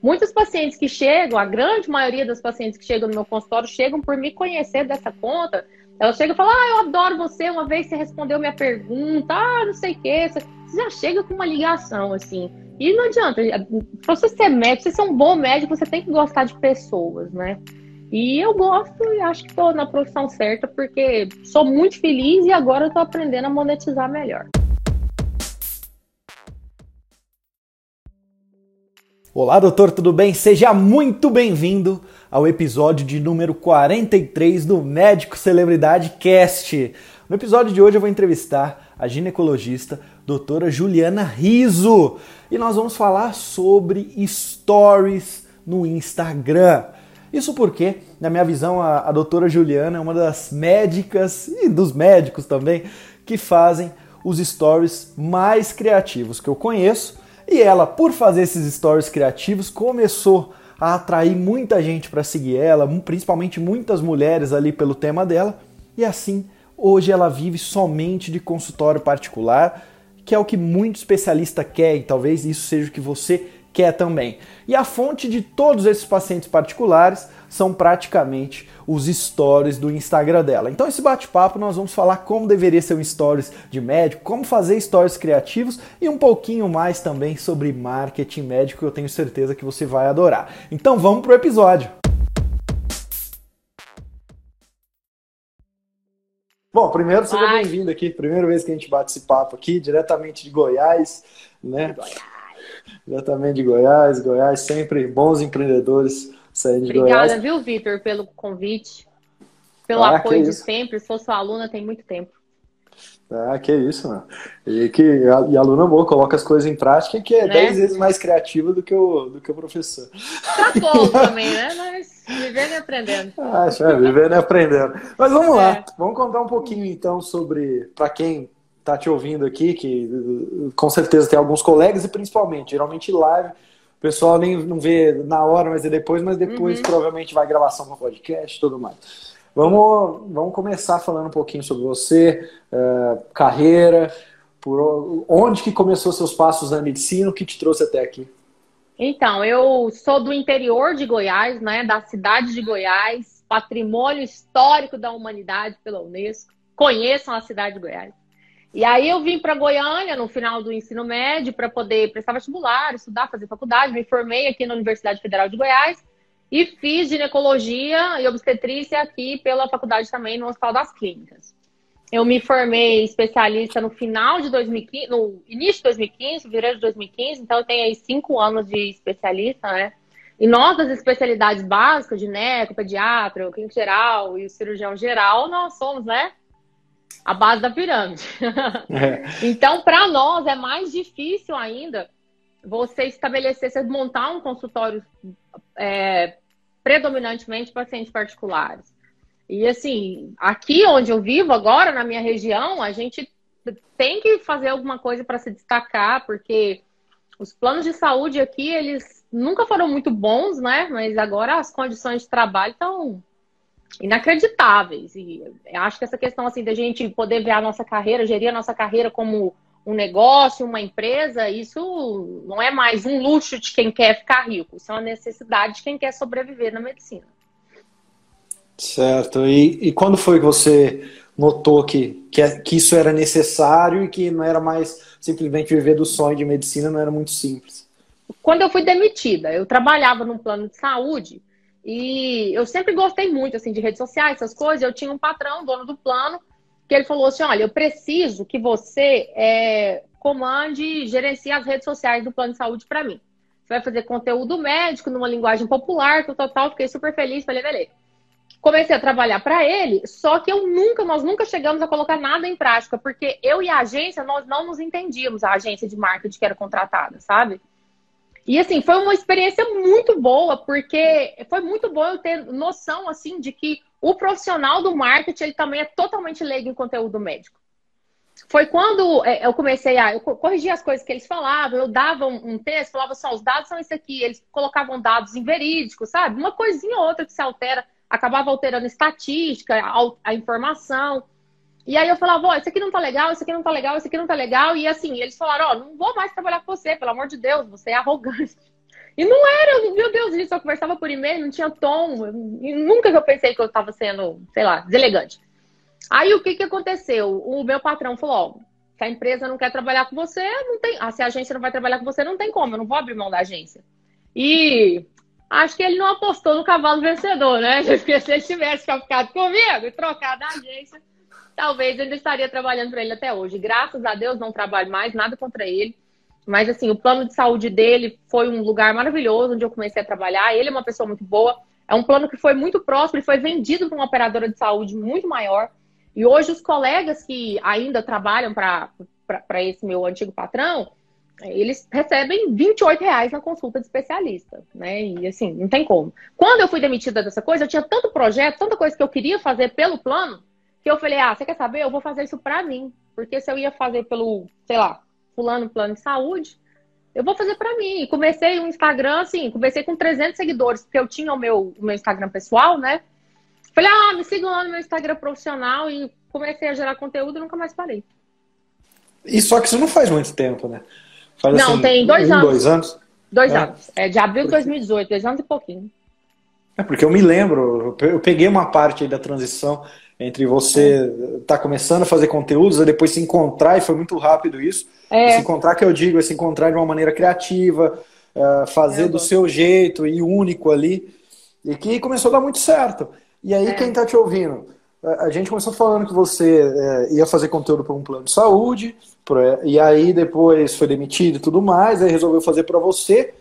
Muitos pacientes que chegam, a grande maioria das pacientes que chegam no meu consultório chegam por me conhecer dessa conta. Ela chega e fala: Ah, eu adoro você, uma vez você respondeu minha pergunta, ah, não sei o quê. Você já chega com uma ligação, assim. E não adianta, pra você ser médico, você ser um bom médico, você tem que gostar de pessoas, né? E eu gosto e acho que estou na profissão certa, porque sou muito feliz e agora estou aprendendo a monetizar melhor. Olá, doutor, tudo bem? Seja muito bem-vindo ao episódio de número 43 do Médico Celebridade Cast. No episódio de hoje eu vou entrevistar a ginecologista doutora Juliana Riso e nós vamos falar sobre stories no Instagram. Isso porque, na minha visão, a, a doutora Juliana é uma das médicas e dos médicos também que fazem os stories mais criativos que eu conheço. E ela, por fazer esses stories criativos, começou a atrair muita gente para seguir ela, principalmente muitas mulheres ali pelo tema dela. E assim, hoje ela vive somente de consultório particular, que é o que muito especialista quer e talvez isso seja o que você quer também. E a fonte de todos esses pacientes particulares são praticamente os stories do Instagram dela. Então, esse bate-papo nós vamos falar como deveria ser um stories de médico, como fazer stories criativos e um pouquinho mais também sobre marketing médico, que eu tenho certeza que você vai adorar. Então, vamos pro episódio. Bom, primeiro seja bem-vindo aqui, primeira vez que a gente bate esse papo aqui, diretamente de Goiás, né? Goiás diretamente de Goiás. Goiás sempre bons empreendedores saindo de Obrigada, Goiás. Viu, Vitor, pelo convite, pelo ah, apoio de sempre. Sou sua aluna tem muito tempo. Ah, que isso, mano. E, que, e a aluna boa coloca as coisas em prática que é né? dez vezes mais criativa do que o, do que o professor. Tá bom também, né? Mas vivendo e aprendendo. Ah, é, vivendo e aprendendo. Mas vamos lá, é. vamos contar um pouquinho então sobre, para quem tá te ouvindo aqui, que com certeza tem alguns colegas e principalmente, geralmente live, o pessoal nem não vê na hora, mas é depois, mas depois uhum. provavelmente vai gravação para podcast e tudo mais. Vamos, vamos começar falando um pouquinho sobre você, uh, carreira, por onde que começou seus passos na medicina, o que te trouxe até aqui? Então, eu sou do interior de Goiás, né, da cidade de Goiás, patrimônio histórico da humanidade pela Unesco. Conheçam a cidade de Goiás. E aí eu vim para Goiânia no final do ensino médio para poder prestar vestibular, estudar, fazer faculdade. Me formei aqui na Universidade Federal de Goiás e fiz ginecologia e obstetrícia aqui pela faculdade também no Hospital das Clínicas. Eu me formei especialista no final de 2015, no início de 2015, fevereiro de 2015, então eu tenho aí cinco anos de especialista, né? E nós, das especialidades básicas, gineco, pediatra, clínico geral e o cirurgião geral, nós somos, né? A base da pirâmide. É. então, para nós é mais difícil ainda você estabelecer, você montar um consultório é, predominantemente pacientes particulares. E assim, aqui onde eu vivo agora, na minha região, a gente tem que fazer alguma coisa para se destacar, porque os planos de saúde aqui, eles nunca foram muito bons, né? Mas agora as condições de trabalho estão inacreditáveis. E acho que essa questão assim da gente poder ver a nossa carreira, gerir a nossa carreira como um negócio, uma empresa, isso não é mais um luxo de quem quer ficar rico, isso é uma necessidade de quem quer sobreviver na medicina. Certo. E, e quando foi que você notou que, que, é, que isso era necessário e que não era mais simplesmente viver do sonho de medicina, não era muito simples? Quando eu fui demitida, eu trabalhava num plano de saúde e eu sempre gostei muito assim de redes sociais, essas coisas. Eu tinha um patrão, dono do plano, que ele falou assim: olha, eu preciso que você é, comande gerencie as redes sociais do plano de saúde para mim. Você vai fazer conteúdo médico numa linguagem popular, tal, tal, Fiquei super feliz, falei, beleza. Comecei a trabalhar para ele, só que eu nunca, nós nunca chegamos a colocar nada em prática, porque eu e a agência, nós não nos entendíamos, a agência de marketing que era contratada, sabe? E assim, foi uma experiência muito boa, porque foi muito bom eu ter noção assim de que o profissional do marketing ele também é totalmente leigo em conteúdo médico. Foi quando é, eu comecei a eu corrigir as coisas que eles falavam, eu dava um texto, falava só, os dados são isso aqui, eles colocavam dados inverídicos, sabe? Uma coisinha ou outra que se altera, acabava alterando estatística, a informação. E aí eu falava, ó, isso aqui não tá legal, isso aqui não tá legal, isso aqui não tá legal. E assim, eles falaram, ó, não vou mais trabalhar com você, pelo amor de Deus, você é arrogante. E não era, meu Deus, a gente só conversava por e-mail, não tinha tom. E nunca que eu pensei que eu estava sendo, sei lá, deselegante. Aí o que, que aconteceu? O meu patrão falou: ó, se a empresa não quer trabalhar com você, não tem. Ah, se a agência não vai trabalhar com você, não tem como, eu não vou abrir mão da agência. E acho que ele não apostou no cavalo vencedor, né? Porque se ele tivesse ficado comigo e trocado a agência, talvez ainda estaria trabalhando para ele até hoje. Graças a Deus não trabalho mais, nada contra ele. Mas, assim, o plano de saúde dele foi um lugar maravilhoso onde eu comecei a trabalhar. Ele é uma pessoa muito boa. É um plano que foi muito próximo, ele foi vendido para uma operadora de saúde muito maior. E hoje os colegas que ainda trabalham para esse meu antigo patrão, eles recebem 28 reais na consulta de especialista, né? E assim, não tem como. Quando eu fui demitida dessa coisa, eu tinha tanto projeto, tanta coisa que eu queria fazer pelo plano, que eu falei, ah, você quer saber? Eu vou fazer isso para mim. Porque se eu ia fazer pelo, sei lá, fulano plano de saúde, eu vou fazer para mim. E comecei o um Instagram, assim, comecei com 300 seguidores, porque eu tinha o meu, o meu Instagram pessoal, né? Falei, ah, me sigam lá no meu Instagram profissional e comecei a gerar conteúdo e nunca mais parei. E só que isso não faz muito tempo, né? Faz, não, assim, tem dois um, anos. Dois anos? Dois é. anos. É de abril de 2018, dois anos e pouquinho. É porque eu me lembro, eu peguei uma parte aí da transição entre você estar tá começando a fazer conteúdos e depois se encontrar, e foi muito rápido isso. É. Se encontrar, que eu digo, é se encontrar de uma maneira criativa, uh, fazer é, do seu jeito e único ali, e que começou a dar muito certo. E aí, é. quem está te ouvindo? A gente começou falando que você é, ia fazer conteúdo para um plano de saúde, e aí depois foi demitido e tudo mais, aí resolveu fazer para você.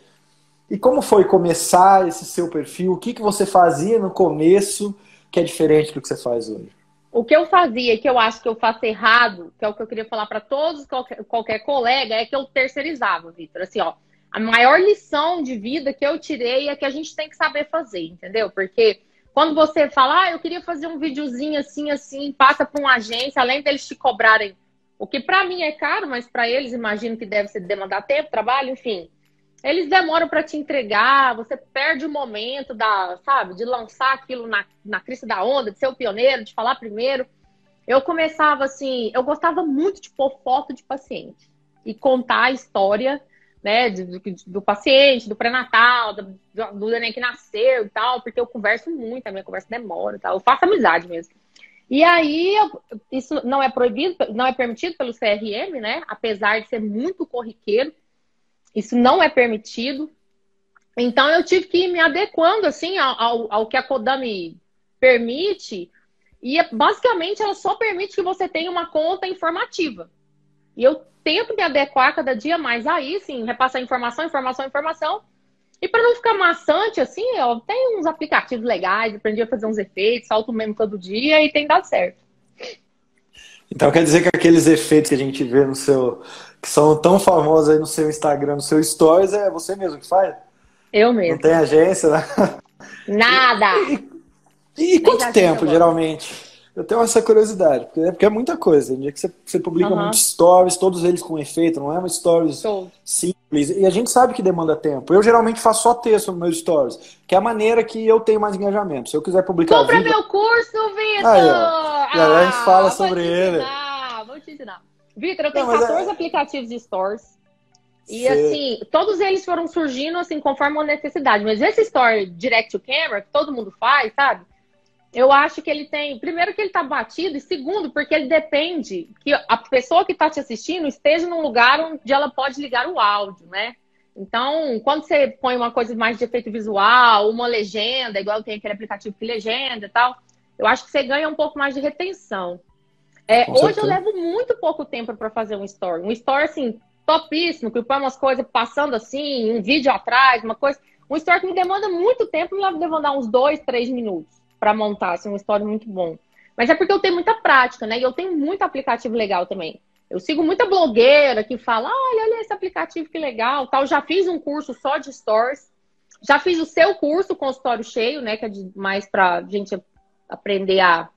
E como foi começar esse seu perfil? O que, que você fazia no começo? que é diferente do que você faz hoje? O que eu fazia, que eu acho que eu faço errado, que é o que eu queria falar para todos, qualquer, qualquer colega, é que eu terceirizava, Vitor. Assim, ó, a maior lição de vida que eu tirei é que a gente tem que saber fazer, entendeu? Porque quando você fala, ah, eu queria fazer um videozinho assim, assim, passa para uma agência, além deles te cobrarem, o que para mim é caro, mas para eles imagino que deve ser demandar tempo, trabalho, enfim. Eles demoram para te entregar, você perde o momento da, sabe, de lançar aquilo na, na crista da onda, de ser o pioneiro, de falar primeiro. Eu começava assim, eu gostava muito de pôr foto de paciente e contar a história, né, do, do paciente, do pré-natal, do, do neném que nasceu e tal, porque eu converso muito, a minha conversa demora tal, eu faço amizade mesmo. E aí, isso não é proibido, não é permitido pelo CRM, né, apesar de ser muito corriqueiro, isso não é permitido. Então eu tive que ir me adequando assim ao, ao, que a Kodami permite. E basicamente ela só permite que você tenha uma conta informativa. E eu tento me adequar cada dia mais aí, sim, repassar informação, informação, informação. E para não ficar maçante assim, eu tenho uns aplicativos legais, aprendi a fazer uns efeitos, salto mesmo todo dia e tem dado certo. Então quer dizer que aqueles efeitos que a gente vê no seu que são tão famosos aí no seu Instagram, no seu Stories, é você mesmo que faz? Eu mesmo. Não tem agência, né? Nada! E, e quanto tempo, geralmente? Eu tenho essa curiosidade, porque é, porque é muita coisa. Tem dia que você, você publica uhum. muitos stories, todos eles com efeito, não é uma stories Sou. simples. E a gente sabe que demanda tempo. Eu geralmente faço só texto nos meus stories, que é a maneira que eu tenho mais engajamento. Se eu quiser publicar. Compra vídeo... meu curso, Vitor! Aí, ó. E aí a gente fala ah, sobre ele. Ensinar. Vitor, eu tenho não, 14 é... aplicativos de stores. E Sim. assim, todos eles foram surgindo assim conforme a necessidade. Mas esse store direct to camera, que todo mundo faz, sabe? Eu acho que ele tem, primeiro que ele tá batido, e segundo, porque ele depende que a pessoa que está te assistindo esteja num lugar onde ela pode ligar o áudio, né? Então, quando você põe uma coisa mais de efeito visual, uma legenda, igual tem aquele aplicativo que legenda e tal, eu acho que você ganha um pouco mais de retenção. É, hoje eu levo muito pouco tempo para fazer um story. Um story, assim, topíssimo, que põe umas coisas passando assim, um vídeo atrás, uma coisa. Um story que me demanda muito tempo, me leva demandar uns dois, três minutos para montar, assim, um story muito bom. Mas é porque eu tenho muita prática, né? E eu tenho muito aplicativo legal também. Eu sigo muita blogueira que fala, olha, olha esse aplicativo que legal, tal. Já fiz um curso só de stories. Já fiz o seu curso, consultório cheio, né? Que é de, mais para gente aprender a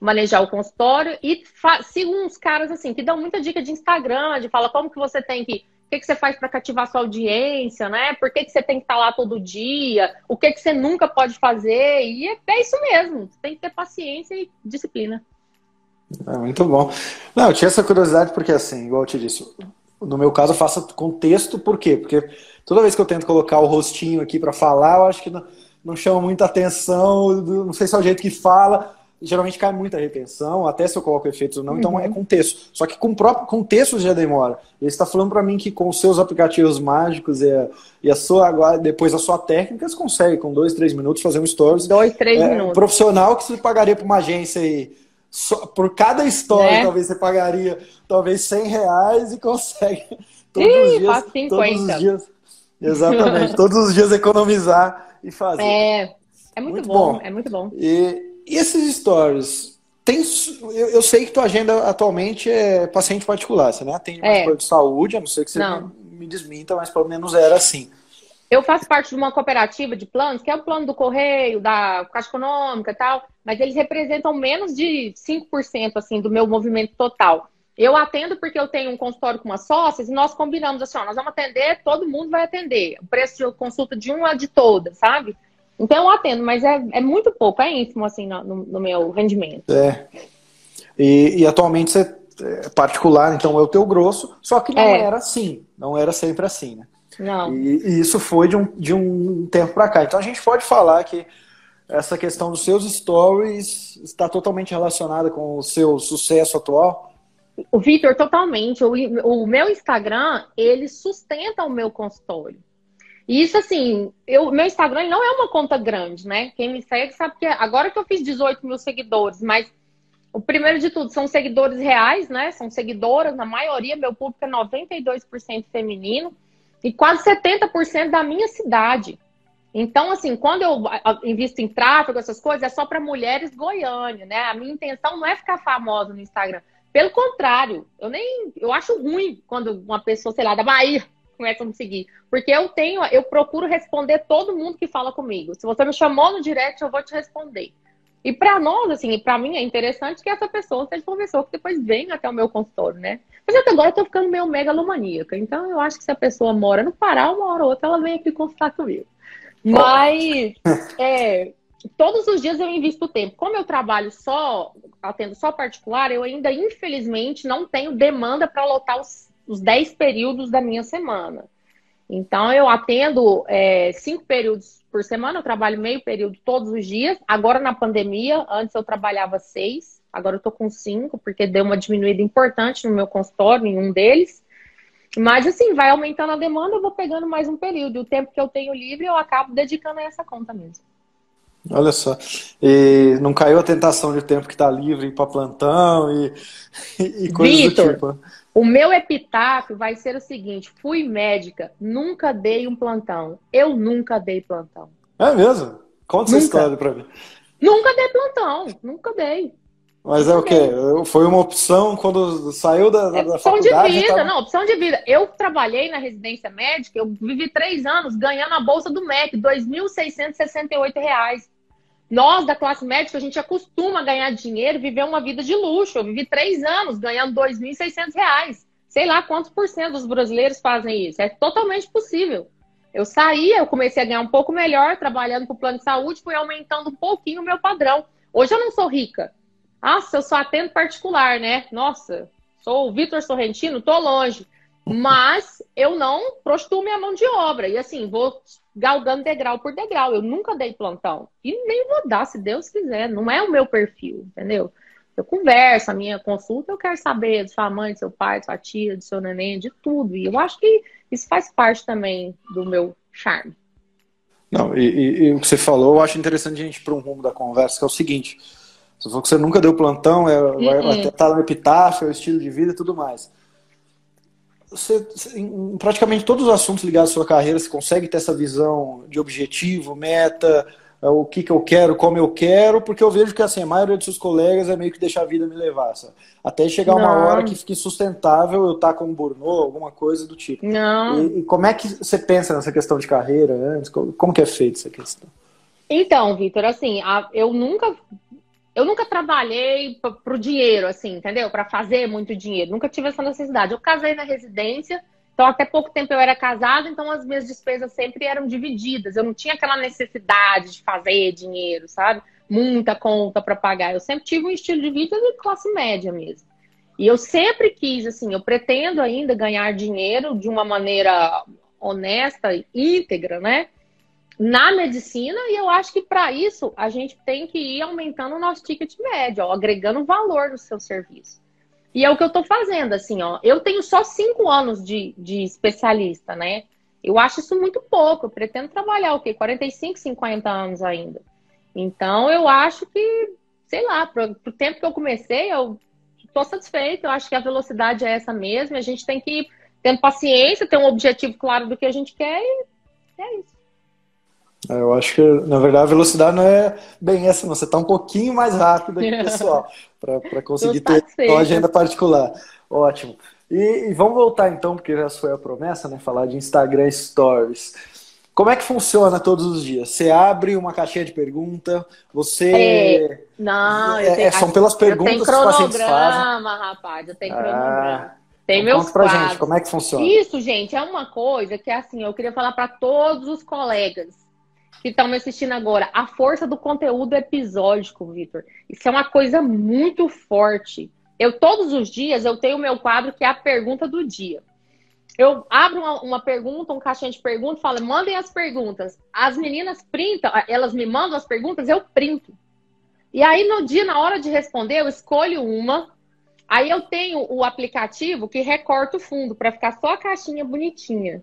manejar o consultório e sigo uns caras assim que dão muita dica de Instagram, de fala como que você tem que o que, que você faz para cativar sua audiência, né? Por que, que você tem que estar tá lá todo dia? O que, que você nunca pode fazer? E é, é isso mesmo. Você tem que ter paciência e disciplina. É muito bom. Não, eu tinha essa curiosidade porque, assim, igual eu te disse, no meu caso, eu faço com texto, por quê? Porque toda vez que eu tento colocar o rostinho aqui para falar, eu acho que não, não chama muita atenção, não sei se é o jeito que fala, geralmente cai muita retenção, até se eu coloco efeitos ou não, então uhum. então é com texto. Só que com o próprio com texto já demora. Ele está falando para mim que com os seus aplicativos mágicos e a, e a sua agora depois a sua técnica, você consegue com dois, três minutos fazer um stories. Dois, três é, minutos. Profissional que você pagaria para uma agência aí. Só, por cada história, né? talvez você pagaria talvez 100 reais e consegue todos Ih, os dias. 50. Todos os dias exatamente, todos os dias economizar e fazer. É, é muito, muito bom, bom, é muito bom. E, e esses stories? Tem, eu, eu, sei que tua agenda atualmente é paciente particular, você não atende mais é. de saúde, a não ser que você não. me desminta, mas pelo menos era assim. Eu faço parte de uma cooperativa de planos, que é o plano do Correio, da Caixa Econômica e tal, mas eles representam menos de 5% assim, do meu movimento total. Eu atendo porque eu tenho um consultório com umas sócias e nós combinamos assim, ó, nós vamos atender, todo mundo vai atender. O preço de consulta de uma é de todas, sabe? Então eu atendo, mas é, é muito pouco, é ínfimo assim no, no meu rendimento. É. E, e, atualmente você é particular, então é o teu grosso, só que não é. era assim, não era sempre assim, né? Não. E, e isso foi de um, de um tempo para cá. Então a gente pode falar que essa questão dos seus stories está totalmente relacionada com o seu sucesso atual? O Vitor, totalmente. O, o meu Instagram, ele sustenta o meu consultório. E isso, assim, eu, meu Instagram não é uma conta grande, né? Quem me segue sabe que agora que eu fiz 18 mil seguidores, mas o primeiro de tudo são seguidores reais, né? São seguidoras, na maioria, meu público é 92% feminino e quase 70% da minha cidade. Então, assim, quando eu invisto em tráfego, essas coisas, é só para mulheres Goiânia, né? A minha intenção não é ficar famosa no Instagram. Pelo contrário, eu nem. Eu acho ruim quando uma pessoa, sei lá, da Bahia começa a me seguir. Porque eu tenho, eu procuro responder todo mundo que fala comigo. Se você me chamou no direct, eu vou te responder. E para nós, assim, para mim é interessante que essa pessoa seja uma pessoa que depois venha até o meu consultório, né? Mas até agora eu tô ficando meio megalomaníaca. Então eu acho que se a pessoa mora no Pará, uma hora ou outra, ela vem aqui consultar comigo. Mas é, todos os dias eu invisto tempo. Como eu trabalho só, atendo só particular, eu ainda, infelizmente, não tenho demanda para lotar os os 10 períodos da minha semana. Então, eu atendo é, cinco períodos por semana, eu trabalho meio período todos os dias. Agora, na pandemia, antes eu trabalhava seis, agora eu tô com cinco, porque deu uma diminuída importante no meu consultório, em um deles. Mas, assim, vai aumentando a demanda, eu vou pegando mais um período. E o tempo que eu tenho livre, eu acabo dedicando a essa conta mesmo. Olha só. E não caiu a tentação de tempo que está livre para plantão e, e coisas Victor, do tipo. O meu epitáfio vai ser o seguinte: fui médica, nunca dei um plantão. Eu nunca dei plantão. É mesmo? Conta nunca. essa história para mim. Nunca dei plantão, nunca dei. Mas é o quê? Foi uma opção quando saiu da, da, é opção faculdade? de vida, tava... não, opção de vida. Eu trabalhei na residência médica, eu vivi três anos ganhando a bolsa do MEC, R$ 2.668. Nós, da classe médica, a gente acostuma ganhar dinheiro, viver uma vida de luxo. Eu vivi três anos ganhando R$ 2.600. Sei lá quantos por cento dos brasileiros fazem isso. É totalmente possível. Eu saí, eu comecei a ganhar um pouco melhor, trabalhando para o plano de saúde, fui aumentando um pouquinho o meu padrão. Hoje eu não sou rica. Nossa, eu só atendo particular, né? Nossa, sou o Vitor Sorrentino, tô longe. Mas eu não prostituo minha mão de obra. E assim, vou galgando degrau por degrau. Eu nunca dei plantão. E nem vou dar, se Deus quiser. Não é o meu perfil, entendeu? Eu converso, a minha consulta, eu quero saber de sua mãe, de seu pai, de sua tia, de seu neném, de tudo. E eu acho que isso faz parte também do meu charme. Não, e, e, e o que você falou, eu acho interessante a gente ir para um rumo da conversa, que é o seguinte. Você falou que você nunca deu plantão, é, vai, vai estar tá no epitáfio, é o estilo de vida e tudo mais você, em praticamente todos os assuntos ligados à sua carreira, você consegue ter essa visão de objetivo, meta, é, o que, que eu quero, como eu quero, porque eu vejo que assim, a maioria dos seus colegas é meio que deixar a vida me levar, sabe? Até chegar uma Não. hora que fique sustentável eu estar tá com um burnout, alguma coisa do tipo. Não. E, e, como é que você pensa nessa questão de carreira antes? Como, como que é feito essa questão? Então, Vitor, assim, a, eu nunca eu nunca trabalhei para o dinheiro, assim, entendeu? Para fazer muito dinheiro. Nunca tive essa necessidade. Eu casei na residência, então até pouco tempo eu era casada, então as minhas despesas sempre eram divididas. Eu não tinha aquela necessidade de fazer dinheiro, sabe? Muita conta para pagar. Eu sempre tive um estilo de vida de classe média mesmo. E eu sempre quis, assim, eu pretendo ainda ganhar dinheiro de uma maneira honesta, íntegra, né? Na medicina, e eu acho que para isso a gente tem que ir aumentando o nosso ticket médio, ó, agregando valor no seu serviço. E é o que eu estou fazendo, assim, ó. Eu tenho só cinco anos de, de especialista, né? Eu acho isso muito pouco. Eu pretendo trabalhar o quê? 45, 50 anos ainda. Então, eu acho que, sei lá, pro, pro tempo que eu comecei, eu estou satisfeita. Eu acho que a velocidade é essa mesmo. A gente tem que ir tendo paciência, ter um objetivo claro do que a gente quer e é isso. É, eu acho que, na verdade, a velocidade não é bem essa, não. Você está um pouquinho mais rápido que o pessoal para conseguir ter uma agenda particular. Ótimo. E, e, vamos voltar então, porque essa foi a promessa, né? Falar de Instagram Stories. Como é que funciona todos os dias? Você abre uma caixinha de pergunta, você. É, não, é, tenho, são pelas perguntas que os pacientes fazem. rapaz, eu tenho ah, cronograma. Tem então meus conta pra quadros. gente, como é que funciona? Isso, gente, é uma coisa que assim, eu queria falar para todos os colegas que estão me assistindo agora. A força do conteúdo episódico, Vitor. Isso é uma coisa muito forte. Eu todos os dias eu tenho o meu quadro que é a pergunta do dia. Eu abro uma, uma pergunta, um caixinha de perguntas, falo, mandem as perguntas. As meninas printam, elas me mandam as perguntas, eu printo. E aí, no dia, na hora de responder, eu escolho uma. Aí eu tenho o aplicativo que recorta o fundo para ficar só a caixinha bonitinha.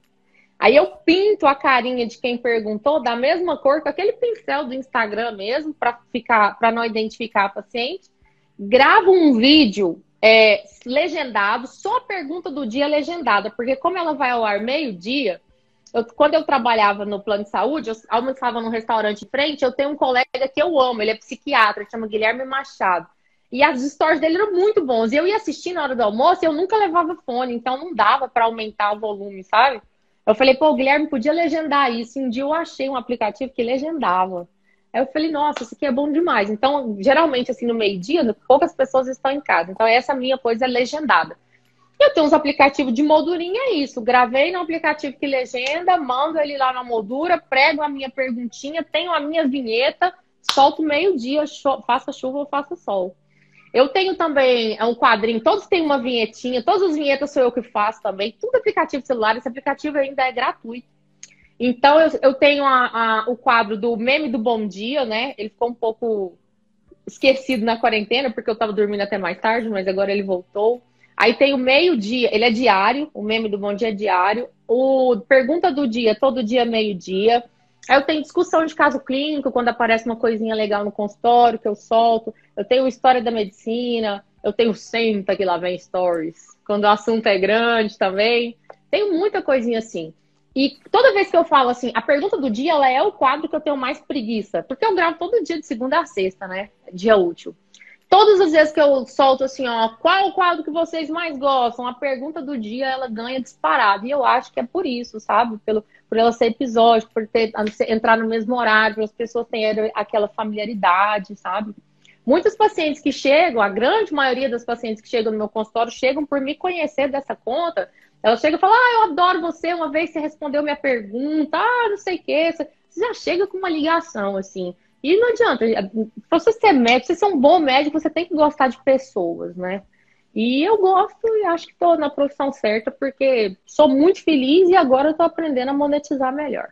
Aí eu pinto a carinha de quem perguntou da mesma cor, com aquele pincel do Instagram mesmo, para ficar, para não identificar a paciente. Gravo um vídeo é, legendado, só a pergunta do dia legendada, porque como ela vai ao ar meio-dia, quando eu trabalhava no plano de saúde, eu almoçava num restaurante em frente, eu tenho um colega que eu amo, ele é psiquiatra, chama Guilherme Machado. E as stories dele eram muito bons. E eu ia assistir na hora do almoço e eu nunca levava fone, então não dava para aumentar o volume, sabe? Eu falei, pô, Guilherme podia legendar isso. Um dia eu achei um aplicativo que legendava. Aí eu falei, nossa, isso aqui é bom demais. Então, geralmente, assim, no meio-dia, poucas pessoas estão em casa. Então, essa minha coisa é legendada. Eu tenho uns aplicativos de moldurinha, é isso. Gravei no aplicativo que legenda, mando ele lá na moldura, prego a minha perguntinha, tenho a minha vinheta, solto meio-dia, faça chuva ou faça sol. Eu tenho também é um quadrinho, todos têm uma vinhetinha, todas as vinhetas sou eu que faço também, tudo aplicativo celular, esse aplicativo ainda é gratuito. Então, eu, eu tenho a, a, o quadro do meme do Bom Dia, né? Ele ficou um pouco esquecido na quarentena, porque eu tava dormindo até mais tarde, mas agora ele voltou. Aí tem o meio-dia, ele é diário, o meme do Bom Dia é diário. O Pergunta do Dia, todo dia meio-dia. Aí eu tenho discussão de caso clínico, quando aparece uma coisinha legal no consultório, que eu solto. Eu tenho História da Medicina, eu tenho Senta, que lá vem Stories. Quando o assunto é grande também. Tenho muita coisinha assim. E toda vez que eu falo assim, a pergunta do dia, ela é o quadro que eu tenho mais preguiça. Porque eu gravo todo dia de segunda a sexta, né? Dia útil. Todas as vezes que eu solto assim, ó, qual o quadro que vocês mais gostam? A pergunta do dia, ela ganha disparado. E eu acho que é por isso, sabe? Pelo, por ela ser episódio, por ter, entrar no mesmo horário, as pessoas terem aquela familiaridade, sabe? Muitos pacientes que chegam, a grande maioria das pacientes que chegam no meu consultório, chegam por me conhecer dessa conta, ela chega e fala: Ah, eu adoro você. Uma vez você respondeu minha pergunta. Ah, não sei o quê. Você já chega com uma ligação, assim. E não adianta. Pra você ser médico, você ser um bom médico, você tem que gostar de pessoas, né? E eu gosto e acho que estou na profissão certa, porque sou muito feliz e agora estou aprendendo a monetizar melhor.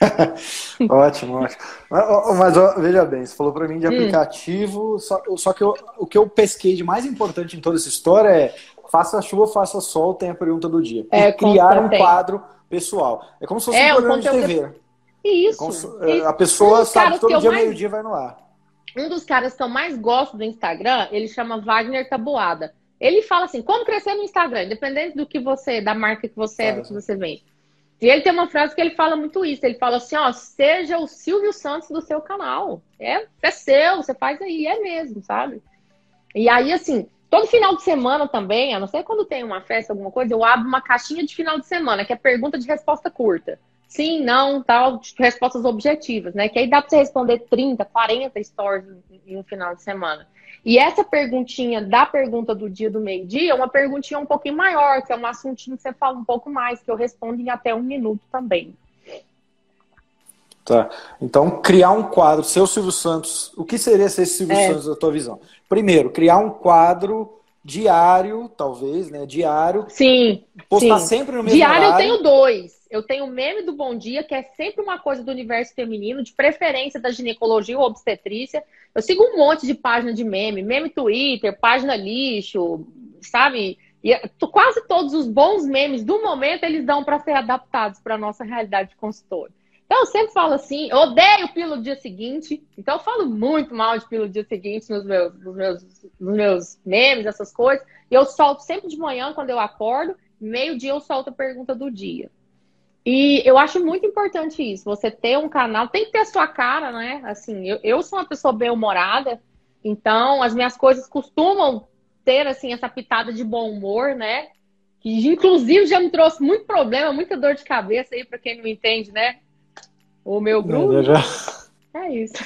ótimo, ótimo. Mas, mas ó, veja bem, você falou para mim de hum. aplicativo, hum. só, só, que eu, o que eu pesquei de mais importante em toda essa história é faça chuva, faça sol, tem a pergunta do dia. É, e criar um quadro pessoal. É como se fosse é, um programa de TV. Isso. É se, a pessoa sabe que todo dia, meio-dia, vai no ar. Um dos caras que eu mais gosto do Instagram, ele chama Wagner Tabuada. Ele fala assim, como crescer no Instagram, independente do que você, da marca que você é, do que você vende. E ele tem uma frase que ele fala muito isso. Ele fala assim, ó, seja o Silvio Santos do seu canal. É, é seu, você faz aí, é mesmo, sabe? E aí, assim, Todo final de semana também, a não ser quando tem uma festa, alguma coisa, eu abro uma caixinha de final de semana, que é pergunta de resposta curta. Sim, não, tal, respostas objetivas, né? Que aí dá para você responder 30, 40 stories em um final de semana. E essa perguntinha da pergunta do dia do meio-dia é uma perguntinha um pouquinho maior, que é um assuntinho que você fala um pouco mais, que eu respondo em até um minuto também. Tá. Então, criar um quadro, seu Silvio Santos, o que seria ser Silvio é. Santos da tua visão? Primeiro, criar um quadro diário, talvez, né? Diário. Sim. Postar sim. sempre no mesmo Diário horário. eu tenho dois. Eu tenho o meme do Bom Dia, que é sempre uma coisa do universo feminino, de preferência da ginecologia ou obstetrícia. Eu sigo um monte de página de meme, meme Twitter, página lixo, sabe? E quase todos os bons memes do momento eles dão para ser adaptados para a nossa realidade de consultório. Então, eu sempre falo assim, eu odeio pílula do dia seguinte, então eu falo muito mal de pílula do dia seguinte nos meus, nos meus, nos meus memes, essas coisas. E eu solto sempre de manhã, quando eu acordo, meio-dia eu solto a pergunta do dia. E eu acho muito importante isso, você ter um canal, tem que ter a sua cara, né? Assim, eu, eu sou uma pessoa bem-humorada, então as minhas coisas costumam ter, assim, essa pitada de bom humor, né? Que inclusive já me trouxe muito problema, muita dor de cabeça aí, para quem não entende, né? O meu grupo. Já... É isso.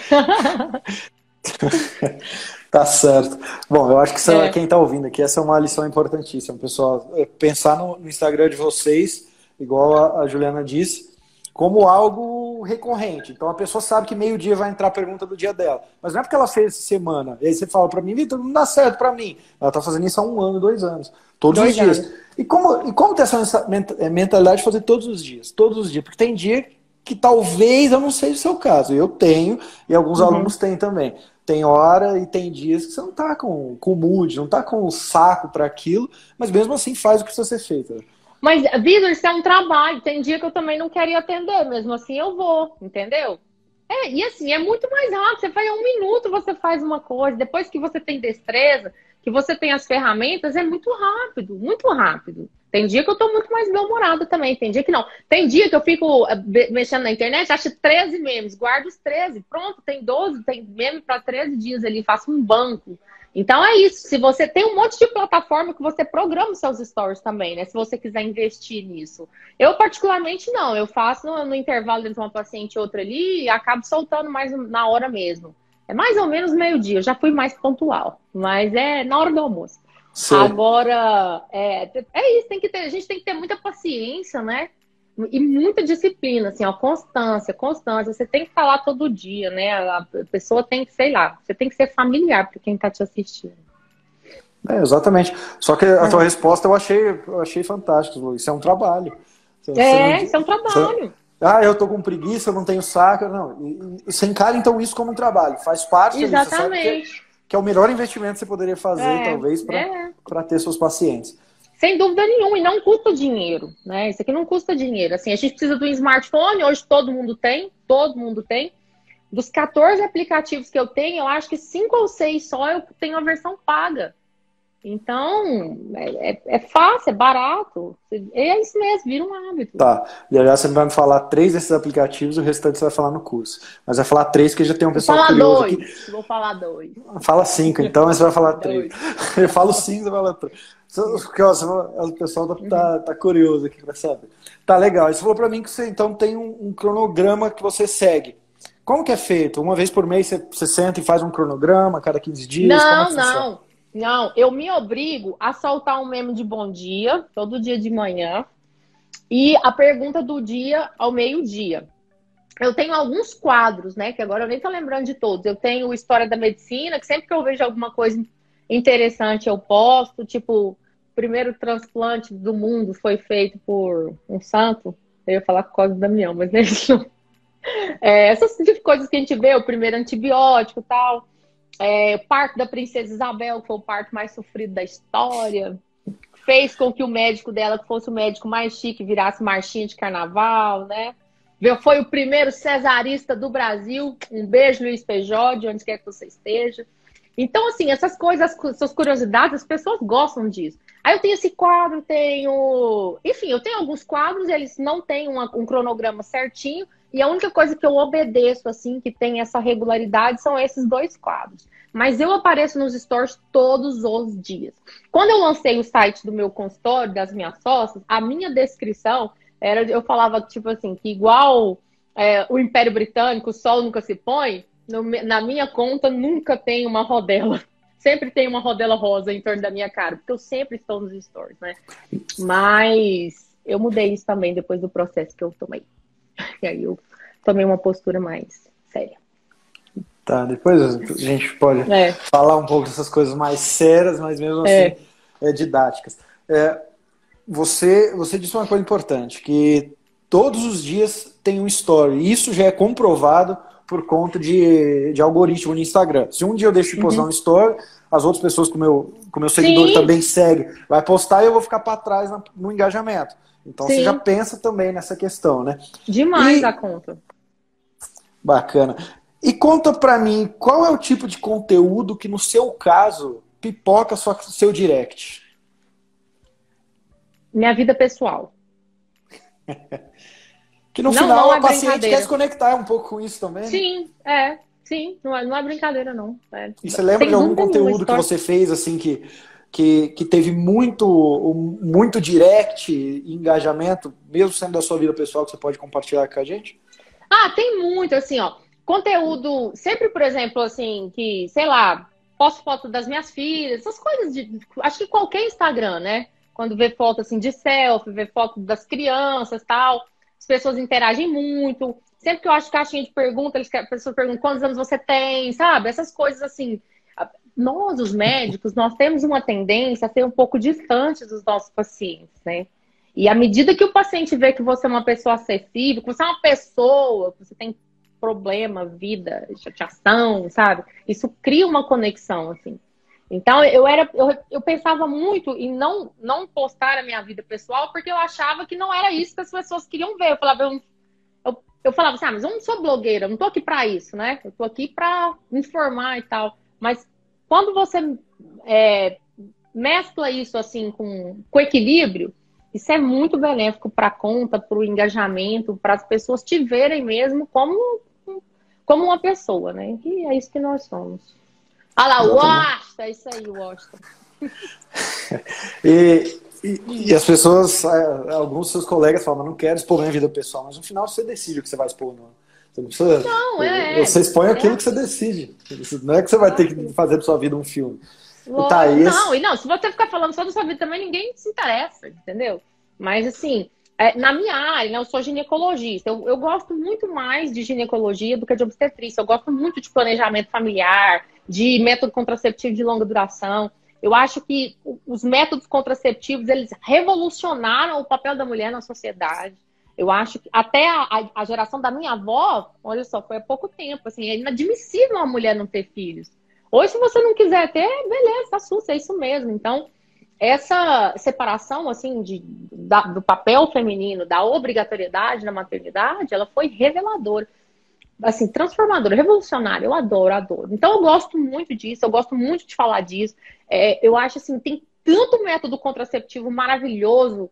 tá certo. Bom, eu acho que é. quem está ouvindo aqui, essa é uma lição importantíssima, pessoal. É pensar no, no Instagram de vocês, igual a, Juliana disse, como algo recorrente. Então a pessoa sabe que meio-dia vai entrar a pergunta do dia dela. Mas não é porque ela fez essa semana. E aí você fala para mim, Vitor, não dá certo para mim. Ela está fazendo isso há um ano, dois anos. Todos dois os dias. Anos. E como, e como ter essa mentalidade de fazer todos os dias? Todos os dias. Porque tem dia que talvez eu não seja o seu caso. Eu tenho, e alguns uhum. alunos têm também. Tem hora e tem dias que você não tá com, com o mood, não tá com o saco para aquilo, mas mesmo assim faz o que precisa ser feito. Mas, Vitor, isso é um trabalho. Tem dia que eu também não queria atender, mesmo assim eu vou, entendeu? É, e assim, é muito mais rápido. Você faz um minuto, você faz uma coisa. Depois que você tem destreza, que você tem as ferramentas, é muito rápido, muito rápido. Tem dia que eu tô muito mais bem-humorada também, tem dia que não. Tem dia que eu fico eh, mexendo na internet, acho 13 memes, guardo os 13, pronto, tem 12, tem meme para 13 dias ali, faço um banco. Então é isso, se você tem um monte de plataforma que você programa os seus stories também, né? Se você quiser investir nisso. Eu, particularmente, não, eu faço no, no intervalo entre uma paciente e outra ali e acabo soltando mais na hora mesmo. É mais ou menos meio-dia, eu já fui mais pontual, mas é na hora do almoço. Sim. Agora, é, é isso, tem que ter, a gente tem que ter muita paciência, né? E muita disciplina, assim, ó, constância, constância. Você tem que falar todo dia, né? A pessoa tem que, sei lá, você tem que ser familiar para quem está te assistindo. É, exatamente. Só que a é. tua resposta eu achei, eu achei fantástico, Isso é um trabalho. Você, é, não, isso é um trabalho. Você, ah, eu tô com preguiça, eu não tenho saco. Não. Você encara então isso como um trabalho. Faz parte Exatamente que é o melhor investimento que você poderia fazer, é, talvez, para é. ter seus pacientes. Sem dúvida nenhuma, e não custa dinheiro, né? Isso aqui não custa dinheiro. Assim, a gente precisa do smartphone, hoje todo mundo tem, todo mundo tem. Dos 14 aplicativos que eu tenho, eu acho que 5 ou 6 só eu tenho a versão paga. Então, é, é, é, fácil, é barato. É isso mesmo, vira um hábito. Tá. E já você vai me falar três desses aplicativos o restante você vai falar no curso. Mas vai falar três que já tem um pessoal falar dois. Aqui. Vou falar dois. Fala cinco, então, mas você vai falar três. Eu falo cinco, você vai falar três. Porque ó, o pessoal tá, tá, tá, curioso aqui para saber. Tá legal. Você falou para mim que você então tem um, um, cronograma que você segue. Como que é feito? Uma vez por mês você, você senta e faz um cronograma, cada 15 dias? Não, é não. Não, eu me obrigo a soltar um meme de bom dia, todo dia de manhã, e a pergunta do dia ao meio-dia. Eu tenho alguns quadros, né? Que agora eu nem tô lembrando de todos. Eu tenho História da Medicina, que sempre que eu vejo alguma coisa interessante eu posto, tipo, o primeiro transplante do mundo foi feito por um santo. Eu ia falar Cosme Damião, mas é isso. É, essas coisas que a gente vê, o primeiro antibiótico e tal. É, o parto da princesa Isabel, que foi o parto mais sofrido da história, fez com que o médico dela, que fosse o médico mais chique, virasse marchinha de carnaval, né? Foi o primeiro cesarista do Brasil. Um beijo, Luiz Pejó, de onde quer que você esteja. Então, assim, essas coisas, essas curiosidades, as pessoas gostam disso. Aí eu tenho esse quadro, tenho. Enfim, eu tenho alguns quadros, eles não têm uma, um cronograma certinho, e a única coisa que eu obedeço, assim, que tem essa regularidade, são esses dois quadros. Mas eu apareço nos stores todos os dias. Quando eu lancei o site do meu consultório, das minhas sócias, a minha descrição era, eu falava, tipo assim, que igual é, o Império Britânico, o sol nunca se põe, no, na minha conta nunca tem uma rodela. Sempre tem uma rodela rosa em torno da minha cara, porque eu sempre estou nos stores, né? Mas eu mudei isso também depois do processo que eu tomei. E aí eu tomei uma postura mais séria. Tá, depois a gente pode é. falar um pouco dessas coisas mais sérias, mas mesmo assim, é. é, didáticas. É, você, você disse uma coisa importante, que todos os dias tem um story. Isso já é comprovado por conta de, de algoritmo no Instagram. Se um dia eu deixo de postar uhum. um story, as outras pessoas com meu, com meu seguidor Sim. também seguem, vai postar e eu vou ficar para trás no, engajamento. Então Sim. você já pensa também nessa questão, né? Demais e... a conta. Bacana. E conta para mim, qual é o tipo de conteúdo que no seu caso pipoca sua, seu direct? Minha vida pessoal. Que no não, final não é a paciente quer se conectar um pouco com isso também. Né? Sim, é. Sim, não é, não é brincadeira, não. É. E você lembra de algum conteúdo que você fez, assim, que, que, que teve muito, muito direct engajamento, mesmo sendo da sua vida pessoal, que você pode compartilhar com a gente? Ah, tem muito, assim, ó. Conteúdo, sempre, por exemplo, assim, que, sei lá, posto foto das minhas filhas, essas coisas de. Acho que qualquer Instagram, né? Quando vê foto assim de selfie, vê foto das crianças tal as pessoas interagem muito. Sempre que eu acho caixinha de pergunta, eles, a pessoa pergunta quantos anos você tem, sabe? Essas coisas assim. Nós, os médicos, nós temos uma tendência a ser um pouco distante dos nossos pacientes, né? E à medida que o paciente vê que você é uma pessoa acessível, que você é uma pessoa, que você tem problema, vida, chateação, sabe? Isso cria uma conexão, assim. Então eu era, eu, eu pensava muito em não, não postar a minha vida pessoal porque eu achava que não era isso que as pessoas queriam ver. Eu falava, eu, eu, eu falava assim, ah, mas eu não sou blogueira, eu não tô aqui para isso, né? Eu tô aqui para informar e tal. Mas quando você é, mescla isso assim com, com equilíbrio, isso é muito benéfico para a conta, para o engajamento, para as pessoas te verem mesmo como, como uma pessoa, né? E é isso que nós somos. Olha lá, Washington, é isso aí, Washington. e, e, e, as pessoas, é, alguns seus colegas falam, não quero expor minha vida pessoal, mas no final você decide o que você vai expor. Não. Você não precisa. Não, é. Você expõe aquilo é. que você decide. Não é que você vai ter que fazer da sua vida um filme. Tá, não, e não, se você ficar falando só da sua vida também, ninguém se interessa, entendeu? Mas assim, é, na minha área, né, eu sou ginecologista. Eu, eu, gosto muito mais de ginecologia do que de obstetrícia. Eu gosto muito de planejamento familiar, de método contraceptivo de longa duração. Eu acho que os métodos contraceptivos eles revolucionaram o papel da mulher na sociedade. Eu acho que até a, a, geração da minha avó, olha só, foi há pouco tempo. Assim, é inadmissível uma mulher não ter filhos. Hoje, se você não quiser ter, beleza, tá sussa, é isso mesmo. Então, essa separação assim de, da, do papel feminino, da obrigatoriedade na maternidade, ela foi reveladora, assim, transformadora, revolucionária. Eu adoro, adoro. Então eu gosto muito disso, eu gosto muito de falar disso. É, eu acho assim, tem tanto método contraceptivo maravilhoso,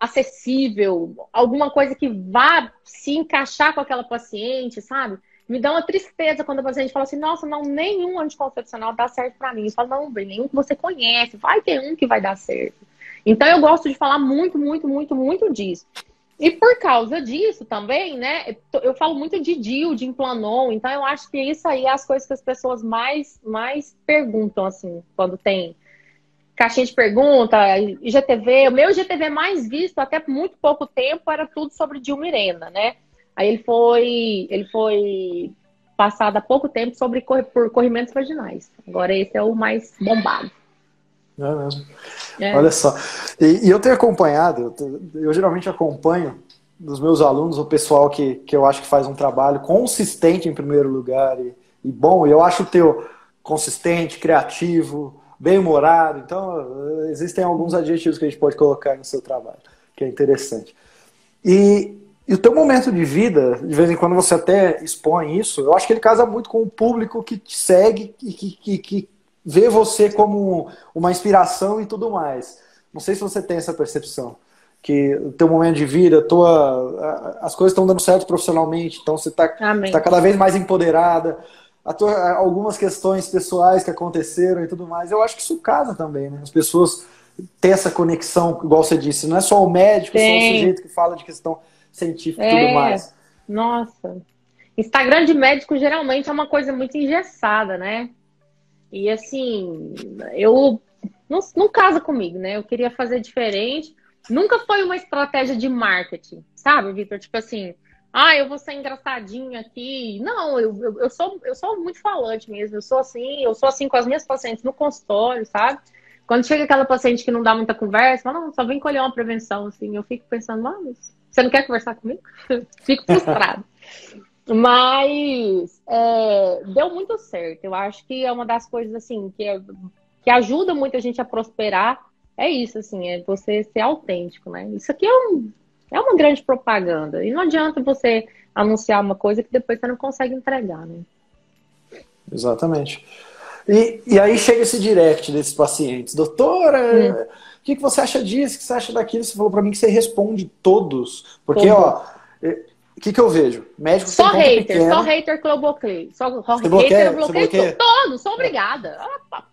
acessível, alguma coisa que vá se encaixar com aquela paciente, sabe? me dá uma tristeza quando a paciente fala assim, nossa, não, nenhum anticoncepcional dá certo para mim. Eu falo, não, nenhum que você conhece, vai ter um que vai dar certo. Então eu gosto de falar muito, muito, muito, muito disso. E por causa disso também, né, eu falo muito de DIU, de implanon, então eu acho que isso aí é as coisas que as pessoas mais, mais perguntam, assim, quando tem caixinha de pergunta, IGTV. O meu IGTV mais visto até muito pouco tempo era tudo sobre Dilmirena, né? Aí ele foi, ele foi passado há pouco tempo sobre por corrimentos vaginais. Agora esse é o mais bombado. É mesmo. É. Olha só. E, e, eu tenho acompanhado, eu, eu, geralmente acompanho dos meus alunos o pessoal que, que eu acho que faz um trabalho consistente em primeiro lugar e, e bom. Eu acho o teu consistente, criativo, bem-humorado. Então, existem alguns adjetivos que a gente pode colocar no seu trabalho, que é interessante. E e o teu momento de vida, de vez em quando você até expõe isso, eu acho que ele casa muito com o público que te segue e que, que, que vê você como uma inspiração e tudo mais. Não sei se você tem essa percepção. Que o teu momento de vida, tua, as coisas estão dando certo profissionalmente, então você está tá cada vez mais empoderada. Algumas questões pessoais que aconteceram e tudo mais. Eu acho que isso casa também, né? As pessoas têm essa conexão, igual você disse, não é só o médico, Sim. só o sujeito que fala de questão científico e é, tudo mais. Nossa. Instagram de médico geralmente é uma coisa muito engessada, né? E assim, eu não, não casa comigo, né? Eu queria fazer diferente. Nunca foi uma estratégia de marketing, sabe, Vitor? Tipo assim, ah, eu vou ser engraçadinho aqui. Não, eu, eu, eu, sou, eu sou muito falante mesmo. Eu sou assim, eu sou assim com as minhas pacientes no consultório, sabe? Quando chega aquela paciente que não dá muita conversa, fala, não, só vem colher uma prevenção, assim. Eu fico pensando, mas você não quer conversar comigo? fico frustrada. Mas é, deu muito certo. Eu acho que é uma das coisas, assim, que, é, que ajuda muito a gente a prosperar. É isso, assim, é você ser autêntico, né? Isso aqui é, um, é uma grande propaganda. E não adianta você anunciar uma coisa que depois você não consegue entregar, né? Exatamente. E, e aí chega esse direct desses pacientes. Doutora, hum. o que, que você acha disso? O que você acha daquilo? Você falou para mim que você responde todos. Porque, Todo. ó, é, o que, que eu vejo? Médico só hater, pequeno. só hater que eu bloqueio. Só você bloqueia, hater eu bloqueio todos, sou obrigada. Ah,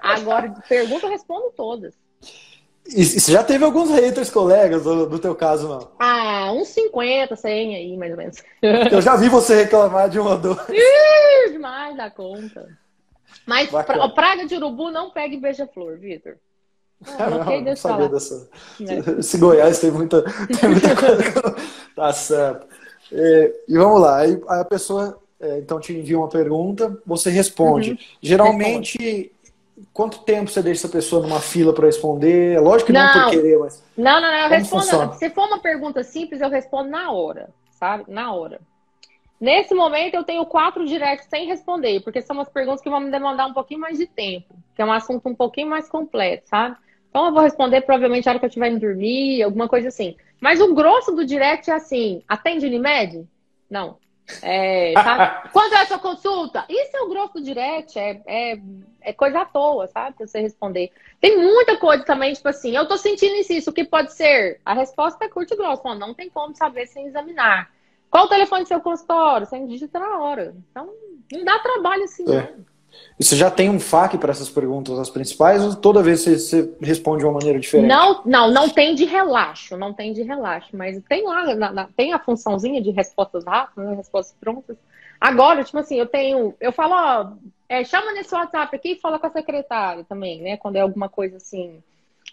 Agora, pergunta eu respondo todas. E você já teve alguns haters colegas do, do teu caso, não? Ah, uns 50, 100 aí, mais ou menos. Eu já vi você reclamar de um ou dois. Ih, demais da conta. Mas pra, praga de urubu não pega beija-flor, Vitor. Ah, não, não, não sabia dessa. É. Esse Goiás tem muita, tem muita coisa. tá certo. É, e vamos lá. Aí a pessoa é, então te envia uma pergunta, você responde. Uhum. Geralmente, responde. Quanto tempo você deixa essa pessoa numa fila para responder? Lógico que não, não por querer, mas. Não, não, não. Eu respondo. Funciona? Se for uma pergunta simples, eu respondo na hora, sabe? Na hora. Nesse momento, eu tenho quatro directs sem responder, porque são umas perguntas que vão me demandar um pouquinho mais de tempo, que é um assunto um pouquinho mais completo, sabe? Então, eu vou responder provavelmente na hora que eu estiver indo dormir, alguma coisa assim. Mas o grosso do direct é assim: atende Unimed? Não. É, sabe? Quando é a sua consulta? Isso é o grosso do direct, é, é, é, coisa à toa, sabe? Pra você responder. Tem muita coisa também, tipo assim, eu tô sentindo isso, isso, o que pode ser? A resposta é curta e grossa, não tem como saber sem examinar. Qual o telefone do seu consultório? Você digita na hora. Então, não dá trabalho assim, é. né? Você já tem um FAQ para essas perguntas, as principais, ou toda vez você, você, responde de uma maneira diferente? Não, não, não tem de relaxo, não tem de relaxo, mas tem lá, na, na, tem a funçãozinha de respostas rápidas, né, respostas prontas. Agora, tipo assim, eu tenho, eu falo, ó, é, chama nesse WhatsApp aqui e fala com a secretária também, né? Quando é alguma coisa assim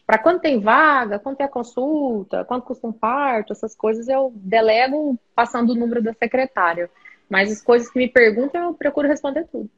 para quando tem vaga, quando tem a consulta, quanto custa um parto, essas coisas eu delego passando o número da secretária. Mas as coisas que me perguntam, eu procuro responder tudo.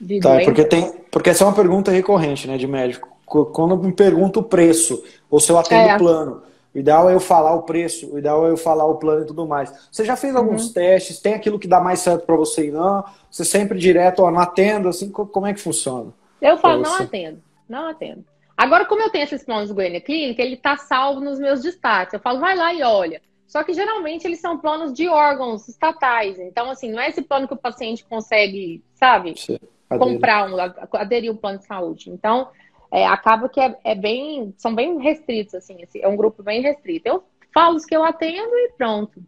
De tá, porque, tem, porque essa é uma pergunta recorrente, né, de médico. Quando me pergunta o preço, ou se eu atendo é. o plano, o ideal é eu falar o preço, o ideal é eu falar o plano e tudo mais. Você já fez uhum. alguns testes? Tem aquilo que dá mais certo para você e não? Você sempre direto, ó, não atendo, assim, como é que funciona? Eu falo, não atendo, não atendo. Agora, como eu tenho esses planos do Goiânia Clínica, ele está salvo nos meus destaques. Eu falo, vai lá e olha. Só que geralmente eles são planos de órgãos estatais. Então, assim, não é esse plano que o paciente consegue, sabe, Sim, comprar, um, aderir um plano de saúde. Então, é, acaba que é, é, bem, são bem restritos, assim, é um grupo bem restrito. Eu falo os que eu atendo e pronto.